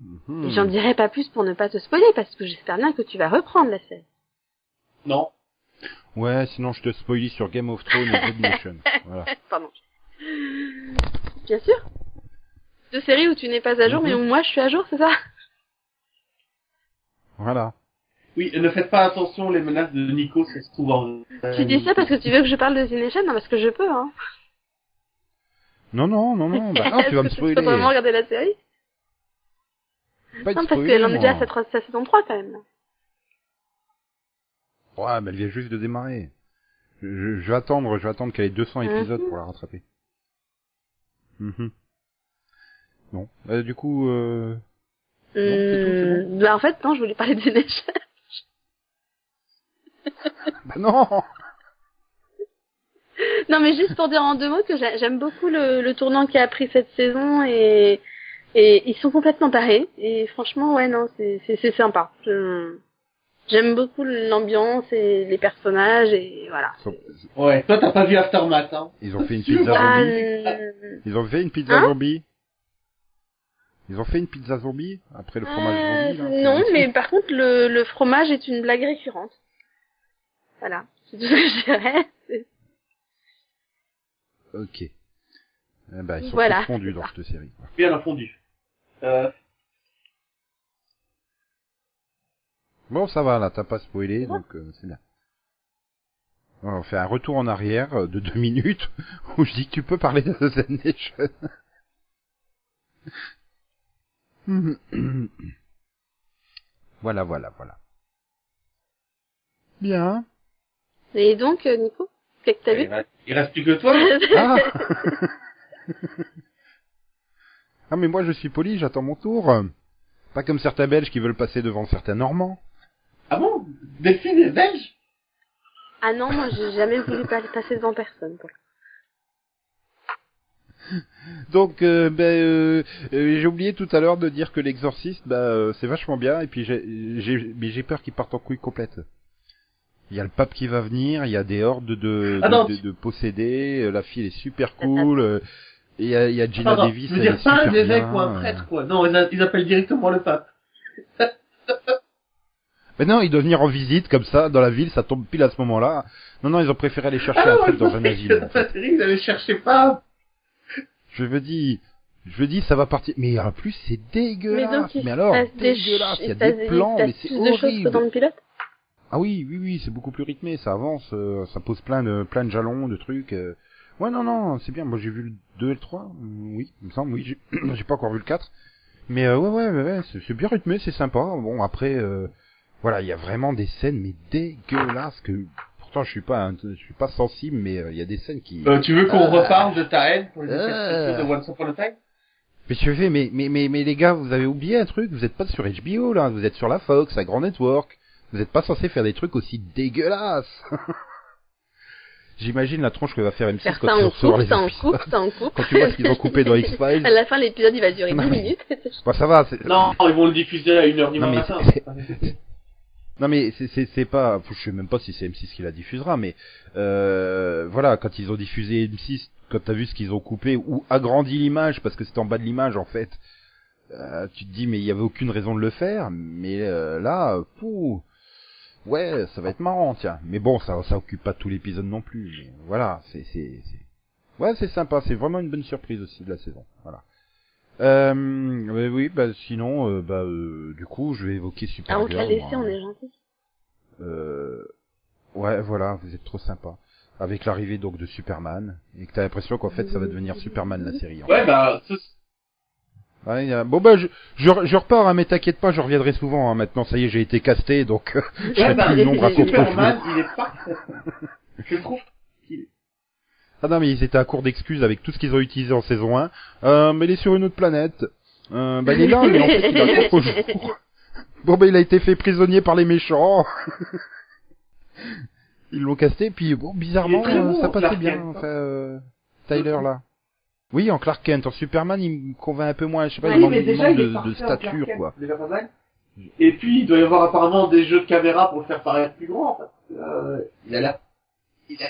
Mhm. J'en dirai pas plus pour ne pas te spoiler, parce que j'espère bien que tu vas reprendre la série. Non. Ouais, sinon je te spoilie sur Game of Thrones et Dead Nation. [LAUGHS] Voilà. Pardon. Bien sûr. Deux séries où tu n'es pas à jour, mais où moi je suis à jour, c'est ça? Voilà. Oui, ne faites pas attention, les menaces de Nico, ça se trouve en... Tu dis ça parce que tu veux que je parle de Nation Non, parce que je peux, hein. Non, non, non, non, bah non, tu vas me [LAUGHS] Est-ce que spoiler. Tu peux vraiment regarder la série Pas de Non, parce qu'elle en est déjà à sa, sa saison 3 quand même. là. Ouais, mais elle vient juste de démarrer. Je, je- je vais attendre, je vais attendre qu'elle ait 200 Mhm. épisodes pour la rattraper. Mhm. Non. Bah, du coup, euh... tout, c'est Hum, bah en fait, non, je voulais parler de The Nation. bah non non, mais juste pour dire en deux mots que j'a- j'aime beaucoup le, le tournant qui a pris cette saison et, et ils sont complètement tarés. Et franchement, ouais, non, c'est sympa. Je- J'aime beaucoup l'ambiance et les personnages et voilà. Ouais, toi t'as pas vu Aftermath, hein? Ils ont fait une pizza Ah, zombie. euh, Ils ont fait une pizza Hein? Zombie. Ils ont fait une pizza zombie après le fromage euh, zombie. là. non, mais par contre, le, le fromage est une blague récurrente. Voilà. C'est tout ce que je dirais. Ok. Eh ben, ils sont Voilà, fondus dans cette série. quoi. Bien entendu. Euh, Bon, ça va, là, t'as pas spoilé, donc euh, c'est bien. On fait un retour en arrière euh, de deux [LAUGHS] minutes où je dis que tu peux parler de The Nation. [COUGHS] voilà, voilà, voilà. Bien. Et donc, euh, Nico, qu'est-ce que t'as il, vu reste, il reste plus que toi. [LAUGHS] Ah [LAUGHS] Ah, mais moi je suis poli, j'attends mon tour. Pas comme certains Belges qui veulent passer devant certains Normands. Ah bon? Delphine est belge Ah non, moi j'ai jamais voulu pas- passer devant personne. quoi. Donc, euh, ben, euh, j'ai oublié tout à l'heure de dire que l'exorciste, bah, euh, c'est vachement bien, et puis j'ai, j'ai, mais j'ai peur qu'il parte en couille complète. Il y a le pape qui va venir, il y a des hordes de, Ah de, de, possédés, euh, la fille elle est super cool, euh, il y a, il y a Gina Attends, Davis, je dire pas un évêque bien, ou un prêtre, quoi. Non, ils, a- ils appellent directement le pape. [LAUGHS] Mais non, il doit venir en visite comme ça dans la ville, ça tombe pile à ce moment-là. Non, non, ils ont préféré aller chercher Ah un dans un asile. en fait. ils allaient chercher pas. Je veux dire, je veux dire, ça va partir. Mais en plus, c'est Mais dégueulasse. donc, il Mais alors, dégueulasse. Il y a des plans, mais c'est que horrible. dans le pilote. Ah oui, oui, oui, c'est beaucoup plus rythmé, ça avance, euh, ça pose plein de, plein de jalons, de trucs. euh. Ouais, non, non, c'est bien. Moi, j'ai vu le 2 et le 3. euh, oui, il me semble, oui. J'ai [CLEARS THROAT] pas encore vu le 4. Mais euh, ouais, ouais, ouais, ouais, c'est bien rythmé, c'est sympa. Bon, après, euh, voilà, il y a vraiment des scènes, mais dégueulasses que. Pourtant, je suis pas, un- je suis pas sensible, mais euh, il y a des scènes qui. Euh, tu veux qu'on Ah. reparle de ta haine pour les de Once Upon a Time? Mais je fais, mais, mais, mais, mais les gars, vous avez oublié un truc, vous êtes pas sur HBO là, vous êtes sur la Fox, à Grand Network. Vous êtes pas censé faire des trucs aussi dégueulasses. [LAUGHS] J'imagine la tronche que va faire M6 Faire quand ça tu en recevoir coupe, les ça en épisodes. coupe, ça en [LAUGHS] coupe. Quand tu vois ce qu'ils ont coupé dans [LAUGHS] X-Files. À la fin, l'épisode, il va durer Non, 10 mais- minutes. Bah ça va, c'est... Non, ils vont le diffuser à 1h du Non, mais matin. Non mais c'est pas, je sais même pas si c'est M6 qui la diffusera, mais euh, voilà, quand ils ont diffusé M6, quand t'as vu ce qu'ils ont coupé ou agrandi l'image parce que c'est en bas de l'image en fait, euh, tu te dis mais il y avait aucune raison de le faire, mais euh, là, pouh, ouais, ça va être marrant tiens. Mais bon, ça ça occupe pas tout l'épisode non plus, mais voilà, c'est c'est ouais c'est sympa, c'est vraiment une bonne surprise aussi de la saison, voilà. Euh, mais oui, bah sinon, euh, bah euh, du coup, je vais évoquer Ah, Supergirl. on te l'a laissé, on est gentil. Euh, ouais, voilà, vous êtes trop sympa. Avec l'arrivée donc de Superman, et que t'as l'impression qu'en fait ça va devenir Superman la série. en Ouais, bah, ce- fait. Ouais, y a- Bon bah je, je, je repars, hein, mais t'inquiète pas, je reviendrai souvent. hein. Maintenant ça y est, j'ai été casté, donc [LAUGHS] je ouais, serai bah, plus une ombre à Superman, contre-jour. il est parfait. Je trouve. Ah non mais ils étaient à court d'excuses avec tout ce qu'ils ont utilisé en saison 1. Euh, mais il est sur une autre planète. Euh, bah il est là, mais en fait il contre-jour. [LAUGHS] Bon bah il a été fait prisonnier par les méchants. [LAUGHS] Ils l'ont casté, puis bon bizarrement euh, ça passait bien. Kent, hein. Enfin, euh, Tyler là. Oui, en Clark Kent, en Superman, il me convainc un peu moins. Je sais pas, Oui, il manque, il de, stature Kent, quoi. c'est déjà pas mal. Et puis, il doit y avoir apparemment des jeux de caméra pour le faire paraître plus grand, parce que, euh, il a l'air, il a,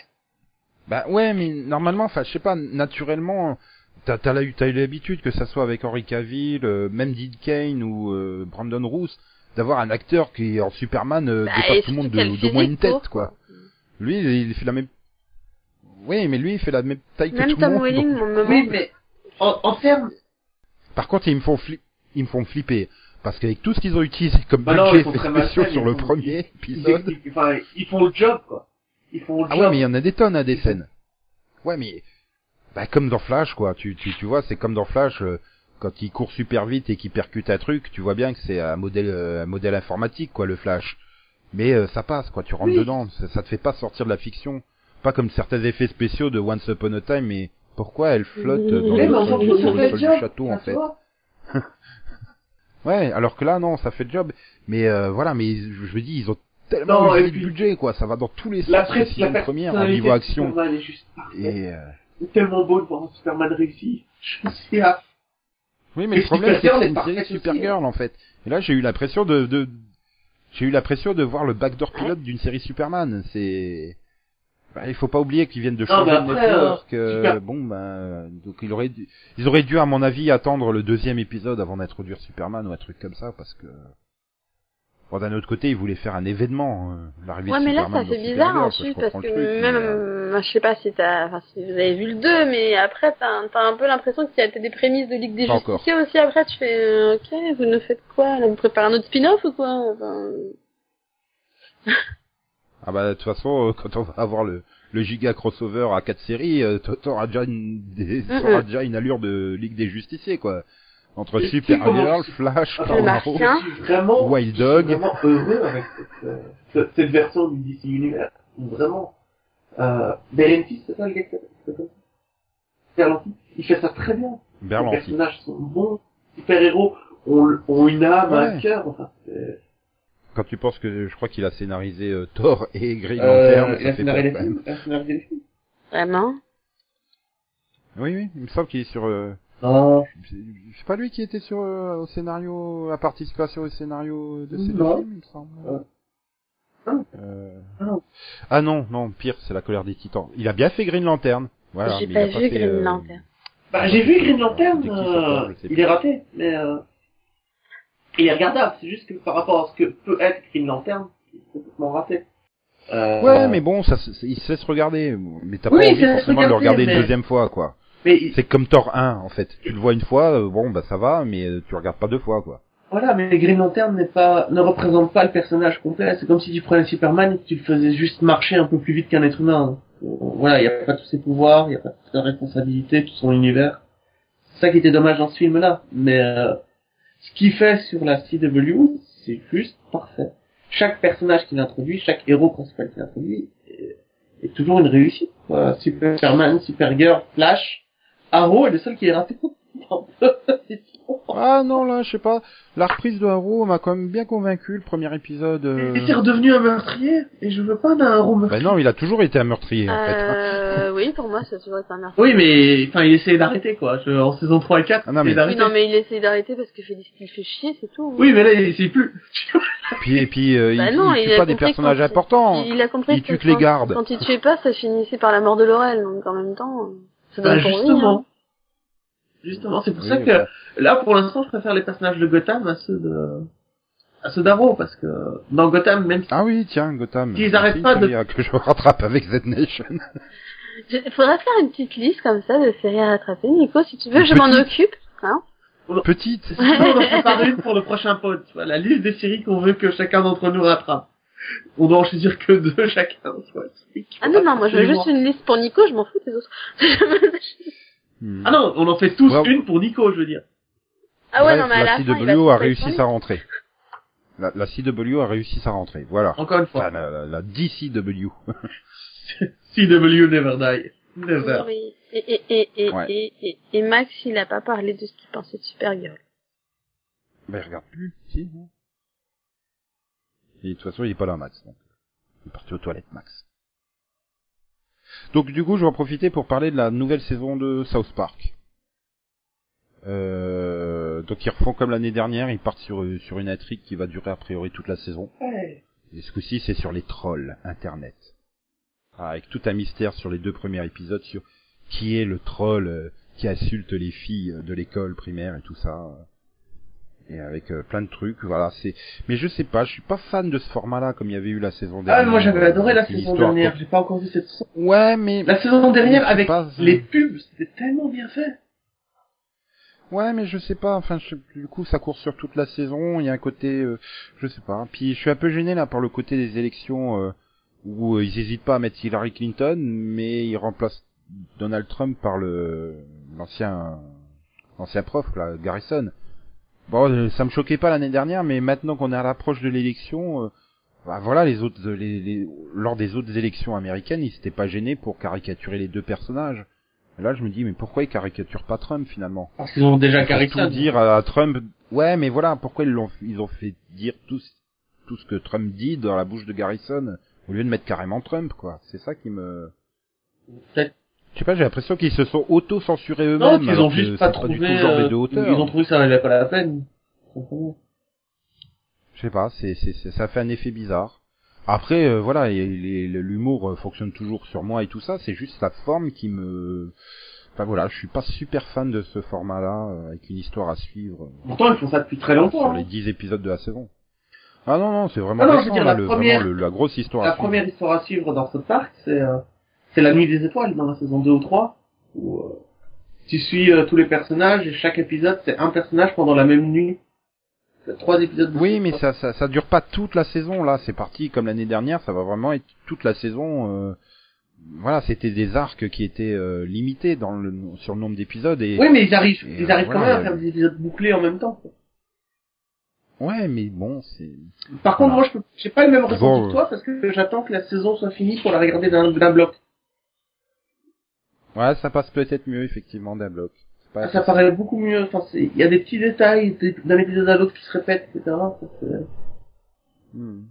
Bah ouais, mais normalement, enfin, je sais pas, naturellement, t'as eu l'habitude que ça soit avec Henry Cavill, euh, même Dean Kane ou euh, Brandon Roos, d'avoir un acteur qui en Superman euh, Bah, dépasse et tout le monde de- d'au moins une tête, quoi. Lui, il, il fait la même. Oui, mais lui, il fait la même taille que tout le monde. Donc- mon oui, mais, en, en termes, Par contre, ils me font flip... ils me font flipper parce qu'avec tout ce qu'ils ont utilisé comme Bah budget mal spéciaux sur le premier ils, épisode. ils- enfin, ils font le job, quoi. Ils font le Ah job. ouais, mais il y en a des tonnes, hein, des scènes. Ouais, mais bah comme dans Flash, quoi. Tu tu tu vois, c'est comme dans Flash euh, quand il court super vite et qu'il percute un truc, tu vois bien que c'est un modèle euh, un modèle informatique, quoi, le Flash. Mais euh, ça passe, quoi. Tu rentres Oui. dedans, ça, ça te fait pas sortir de la fiction. Pas comme certains effets spéciaux de Once Upon a Time, mais pourquoi elle flotte dans mais le sol, ça sur le sol du château, ça en fait. [LAUGHS] Ouais, alors que là, non, ça fait le job. Mais euh, voilà, mais je je me dis, ils ont tellement Non, de budget, quoi. Ça va dans tous les sens. La presse, la première, au personnalité niveau de action. Superman est juste. Et euh, C'est tellement beau de voir un Superman réussi. Je suis à Oui, mais Et le problème, c'est que c'est est une série Supergirl, en fait. Et là, j'ai eu l'impression de, de, j'ai eu l'impression de voir le backdoor pilote d'une série Superman. C'est, bah, il faut pas oublier qu'ils viennent de Non, changer de après, network. euh, euh, Super- Bon, ben, donc il aurait dû, ils auraient dû, à mon avis, attendre le deuxième épisode avant d'introduire Superman ou un truc comme ça, parce que, bon, d'un autre côté, ils voulaient faire un événement, euh, l'arrivée Ouais, de mais là, ça fait bizarre Supergirl, ensuite, parce que truc, même, mais, euh, moi, je sais pas si t'as, enfin, si vous avez vu le 2, mais après, t'as, un peu l'impression qu'il y a des prémices de Ligue des. Justiciers aussi, après, tu fais, euh, ok, vous nous faites quoi, là, vous préparez un autre spin-off ou quoi, enfin, [LAUGHS] Ah bah de toute façon, euh, quand on va avoir le, le giga crossover à quatre séries, euh, t'a- t'auras déjà une [LAUGHS] des- déjà une allure de Ligue des Justiciers quoi. Entre sais Supergirl, Flash, Arrow, Martien. Je suis vraiment, Wild je suis Dog. vraiment heureux avec cette, euh, cette, cette version du DC Universe. Vraiment. Euh, Berlanti, c'est ça le gars qui s'appelle Berlanti. Il fait ça très bien. Les Berlanti. personnages sont bons. Super-héros ont, ont une âme, un cœur. Enfin, c'est- Quand tu penses que je crois qu'il a scénarisé euh, Thor et Green euh, Lantern, il ça a fait scénarisé peur les quand même. les vraiment? Oui oui, il me semble qu'il est sur. Euh, Non. c'est pas lui qui était sur euh, au scénario, la participation au scénario de ces deux films, il me semble. Ouais. Ah. Euh, Ah. Ah non non, pire, c'est la colère des Titans. Il a bien fait Green Lantern. Voilà, J'ai pas vu fait, Green euh, Lantern. Bah, j'ai vu Green Lantern, euh, il est raté, mais euh, il est regardable. C'est juste que par rapport à ce que peut être Green Lantern, il est complètement raté. Euh, Ouais, mais bon, ça, il se laisse regarder. Mais t'as Oui, pas envie forcément de le regarder, regarder mais- une deuxième fois, quoi. Mais C'est comme Thor 1, en fait. Tu le vois une fois, euh, bon, bah ça va, mais euh, tu regardes pas deux fois, quoi. voilà, mais Green Lantern n'est pas, ne représente pas le personnage complet. C'est comme si tu prenais Superman et que tu le faisais juste marcher un peu plus vite qu'un être humain. Euh, Voilà, il n'y a pas tous ses pouvoirs, il n'y a pas toute sa responsabilité, tout son univers. C'est ça qui était dommage dans ce film-là. Mais euh, ce qu'il fait sur la CW, c'est juste parfait. Chaque personnage qu'il introduit, chaque héros principal qu'il introduit, est, est toujours une réussite. Quoi. Superman, Supergirl, Flash, Arrow est le seul qui est raté. [LAUGHS] Ah non, là, je sais pas. La reprise de Arrow m'a quand même bien convaincu, le premier épisode. euh. Et c'est redevenu un meurtrier, et je veux pas d'un Arrow Bah meurtrier. non, il a toujours été un meurtrier, en fait. hein. Euh, oui, pour moi, ça a toujours été un [LAUGHS] meurtre. Oui, mais enfin, il essayait d'arrêter quoi. Je- en saison 3 et 4, Ah non, il mais- essayait Oui, d'arrêter. non, mais il essaie d'arrêter parce qu'il fait, qu'il fait chier, c'est tout. Oui, mais là, il essaye plus. [LAUGHS] Puis, et puis, euh, Bah il, non, il il tue a pas des personnages il- importants. Il a compris Il que tue que les gardes. Quand il tuait pas, ça finissait par la mort de Laurel, donc en même temps, euh, ça Bah, justement. hein. Justement, c'est pour Oui, ça que là, pour l'instant, je préfère les personnages de Gotham à ceux de à ceux d'Arrow parce que dans Gotham, même si Ah oui, tiens, Gotham. Qu'ils arrêtent pas de- que je rattrape avec Z Nation. Il faudrait faire une petite liste comme ça de séries à rattraper. Nico, si tu veux, Une je m'en occupe. Hein Petite. sinon on en prépare une pour le prochain pod. Tu vois, la liste des séries qu'on veut que chacun d'entre nous rattrape. On doit en choisir que deux [LAUGHS] chacun. Ah non, non, moi je veux juste une liste pour Nico, je m'en fous des autres. [LAUGHS] Hmm. Ah non, on en fait tous Bravo. une pour Nico, je veux dire. ah ouais, Bref, non, mais à la la fin, il va CW a réussi sa rentrée. La, la CW a réussi sa rentrée, voilà. Encore une fois. Enfin, la, la, la DCW. [LAUGHS] CW Never Die. Never. Oui. Et, et, et, et, Ouais. et, et, et Max, il a pas parlé de ce qu'il pensait de Supergirl. Mais regarde plus, si. Et de toute façon, il est pas là, Max. Donc, il est parti aux toilettes, Max. Donc du coup, je vais en profiter pour parler de la nouvelle saison de South Park. Euh, donc ils refont comme l'année dernière, ils partent sur, sur une intrigue qui va durer a priori toute la saison. Et ce coup-ci, c'est sur les trolls Internet. Ah, avec tout un mystère sur les deux premiers épisodes sur qui est le troll euh, qui insulte les filles de l'école primaire et tout ça. Et avec euh, plein de trucs, voilà, c'est. Mais je sais pas, je suis pas fan de ce format-là comme il y avait eu la saison Ah, dernière. moi j'avais adoré la saison dernière, j'ai pas encore vu cette saison. Ouais, mais. La saison dernière avec pas- les pubs, c'était tellement bien fait. Ouais, mais je sais pas. Enfin, je- du coup, ça court sur toute la saison. Il y a un côté, euh, je sais pas. Puis, je suis un peu gêné là par le côté des élections euh, où euh, ils hésitent pas à mettre Hillary Clinton, mais ils remplacent Donald Trump par le l'ancien l'ancien prof là, Garrison. Bon, euh, ça me choquait pas l'année dernière, mais maintenant qu'on est à l'approche de l'élection, euh, bah, voilà, les autres, les, les- lors des autres élections américaines, ils s'étaient pas gênés pour caricaturer les deux personnages. Et là, je me dis, mais pourquoi ils caricaturent pas Trump finalement? Parce qu'ils ont déjà tout dire à Trump. Ouais, mais voilà, pourquoi ils l'ont, ils ont fait dire tout, ce- tout ce que Trump dit dans la bouche de Garrison au lieu de mettre carrément Trump, quoi. C'est ça qui me. Peut-être- Je sais pas, j'ai l'impression qu'ils se sont auto-censurés eux-mêmes. Non, alors ont juste pas pas trouvé. du tout le genre euh. Ils ont trouvé que ça valait pas la peine. Je sais pas, c'est, c'est, ça fait un effet bizarre. Après, euh, voilà, l'humour euh, fonctionne toujours sur moi et tout ça. C'est juste la forme qui me. Enfin voilà, je suis pas super fan de ce format-là, euh, avec une histoire à suivre. Pourtant, ils font ça depuis très longtemps. sur hein. les 10 épisodes de la saison. Ah non, non, c'est vraiment Ah non, je veux récent, dire, là, la le, première- vraiment le- la grosse histoire La à suivre. première histoire à suivre dans ce parc, c'est euh, c'est la nuit des étoiles dans la saison 2 ou 3, où euh, tu suis euh, tous les personnages et chaque épisode c'est un personnage pendant la même nuit. C'est trois épisodes. de Oui, mais ça, ça, ça dure pas toute la saison, là. C'est parti comme l'année dernière, ça va vraiment être toute la saison. euh, Voilà, c'était des arcs qui étaient euh, limités dans le, sur le nombre d'épisodes et. Oui, mais ils arrivent, Et, ils arrivent euh, quand même à faire des épisodes bouclés en même temps. quoi. Ouais, mais bon, c'est. Par contre, Voilà. moi, je peux, j'ai pas le même ressenti euh, que toi parce que j'attends que la saison soit finie pour la regarder d'un bloc. Ouais, ça passe peut-être mieux effectivement d'un bloc. Pas- Ça paraît beaucoup mieux. Enfin, il y a des petits détails d'un épisode à l'autre qui se répètent, etc. C'est- Hmm.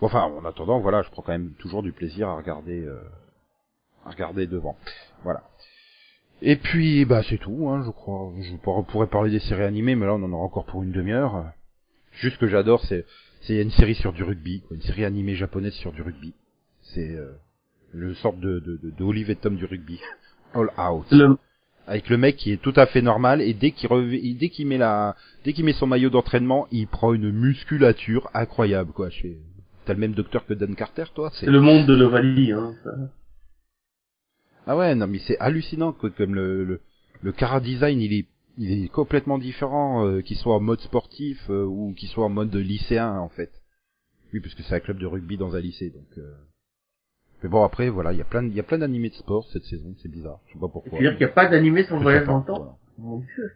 Bon, enfin, en attendant, voilà, je prends quand même toujours du plaisir à regarder, euh, à regarder devant. Voilà. Et puis, bah, c'est tout, hein, je crois. Je pour- pourrais parler des séries animées, mais là, on en aura encore pour une demi-heure. Juste que j'adore, c'est, c'est une série sur du rugby, quoi, une série animée japonaise sur du rugby. C'est euh, le sorte de, de, de, de Olive et Tom du rugby. [LAUGHS] All Out Le, avec le mec qui est tout à fait normal et dès qu'il rev- dès qu'il met la dès qu'il met son maillot d'entraînement, il prend une musculature incroyable quoi. Fais- T'as le même docteur que Dan Carter toi C'est c'est le monde de l'Ovalie, hein. ça. Ah ouais, non mais c'est hallucinant quoi, comme le le, le cara design, il est il est complètement différent euh, qu'il soit en mode sportif euh, ou qu'il soit en mode lycéen en fait. Oui, parce que c'est un club de rugby dans un lycée donc euh... Mais bon après voilà, il y a plein il y a plein d'animés de sport cette saison, c'est bizarre, je sais pas pourquoi. C'est-à-dire qu'il n'y a pas d'animé sans Je voyage dans le temps. voilà. Mon Dieu.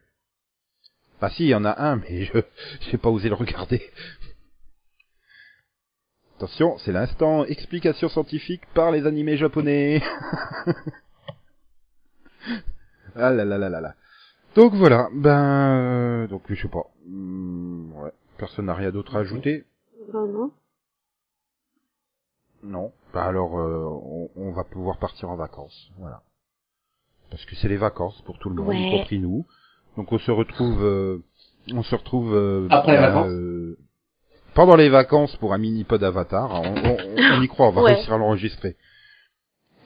Bah si, il y en a un, mais je [LAUGHS] j'ai pas osé le regarder. Attention, c'est l'instant explication scientifique par les animés japonais. [LAUGHS] ah là là là là là. Donc voilà, ben euh, donc je sais pas. Hmm, ouais, personne n'a rien d'autre à ajouter. Non, non. Non. Bah alors euh, on, on va pouvoir partir en vacances, voilà. Parce que c'est les vacances pour tout le monde, Ouais. y compris nous. Donc on se retrouve, euh, on se retrouve euh, Après les vacances euh, pendant les vacances pour un mini pod Avatar. On, on, on y croit, on va [LAUGHS] Ouais. réussir à l'enregistrer.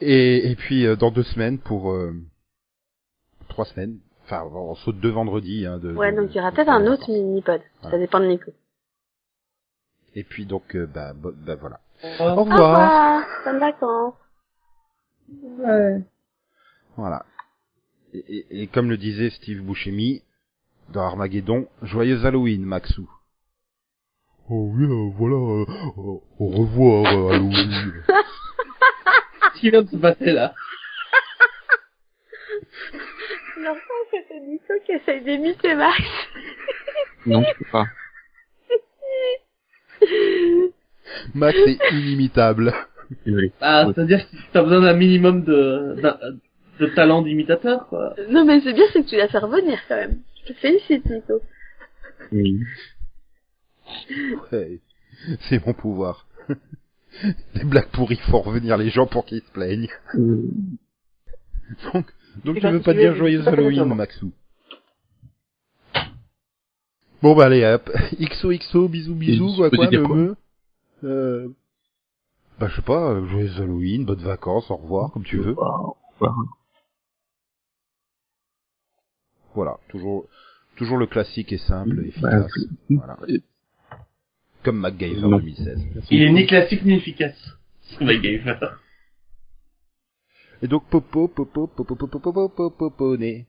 Et, et puis euh, dans deux semaines pour euh, trois semaines. Enfin, on saute deux vendredis. Hein, de, Ouais, de- donc il y aura peut-être un autre vacances. mini-pod. Ça dépend de Nico. Et puis donc, euh, bah, bah voilà. Au Au Au revoir. revoir. Bonnes vacances. Voilà. Et, et- et comme le disait Steve Buscemi dans Armageddon, joyeux Halloween, Maxou. Oh oui, euh, voilà, euh, euh, au revoir, euh, Halloween. [LAUGHS] Qu'est-ce qui vient de se passer là Non, c'était Nico qui essaye d'imiter Max. Non, je peux pas. Max est inimitable. Désolé. Ah, Ouais. c'est-à-dire que t'as besoin d'un minimum de, talent d'imitateur, quoi. Non, mais c'est bien, c'est que tu l'as fait revenir quand même. Je te félicite, Nico. Oui. Ouais. C'est mon pouvoir. Les blagues pourries font revenir les gens pour qu'ils se plaignent. Donc, donc Et tu bah, veux pas dire joyeux Halloween. Maxou Bon bah allez hop, [LAUGHS] XOXO, bisous bisous, quoi quoi, me quoi me. Euh... Bah je sais pas, euh, joyeux Halloween, bonnes vacances, au revoir, comme tu veux. Voilà, toujours toujours le classique et simple, Bah, efficace. Voilà. Comme MacGyver Non. 2016. Il est ni classique ni efficace. Ce MacGyver. Et donc popo, popo, popo, popo, popo, popo, popo, né.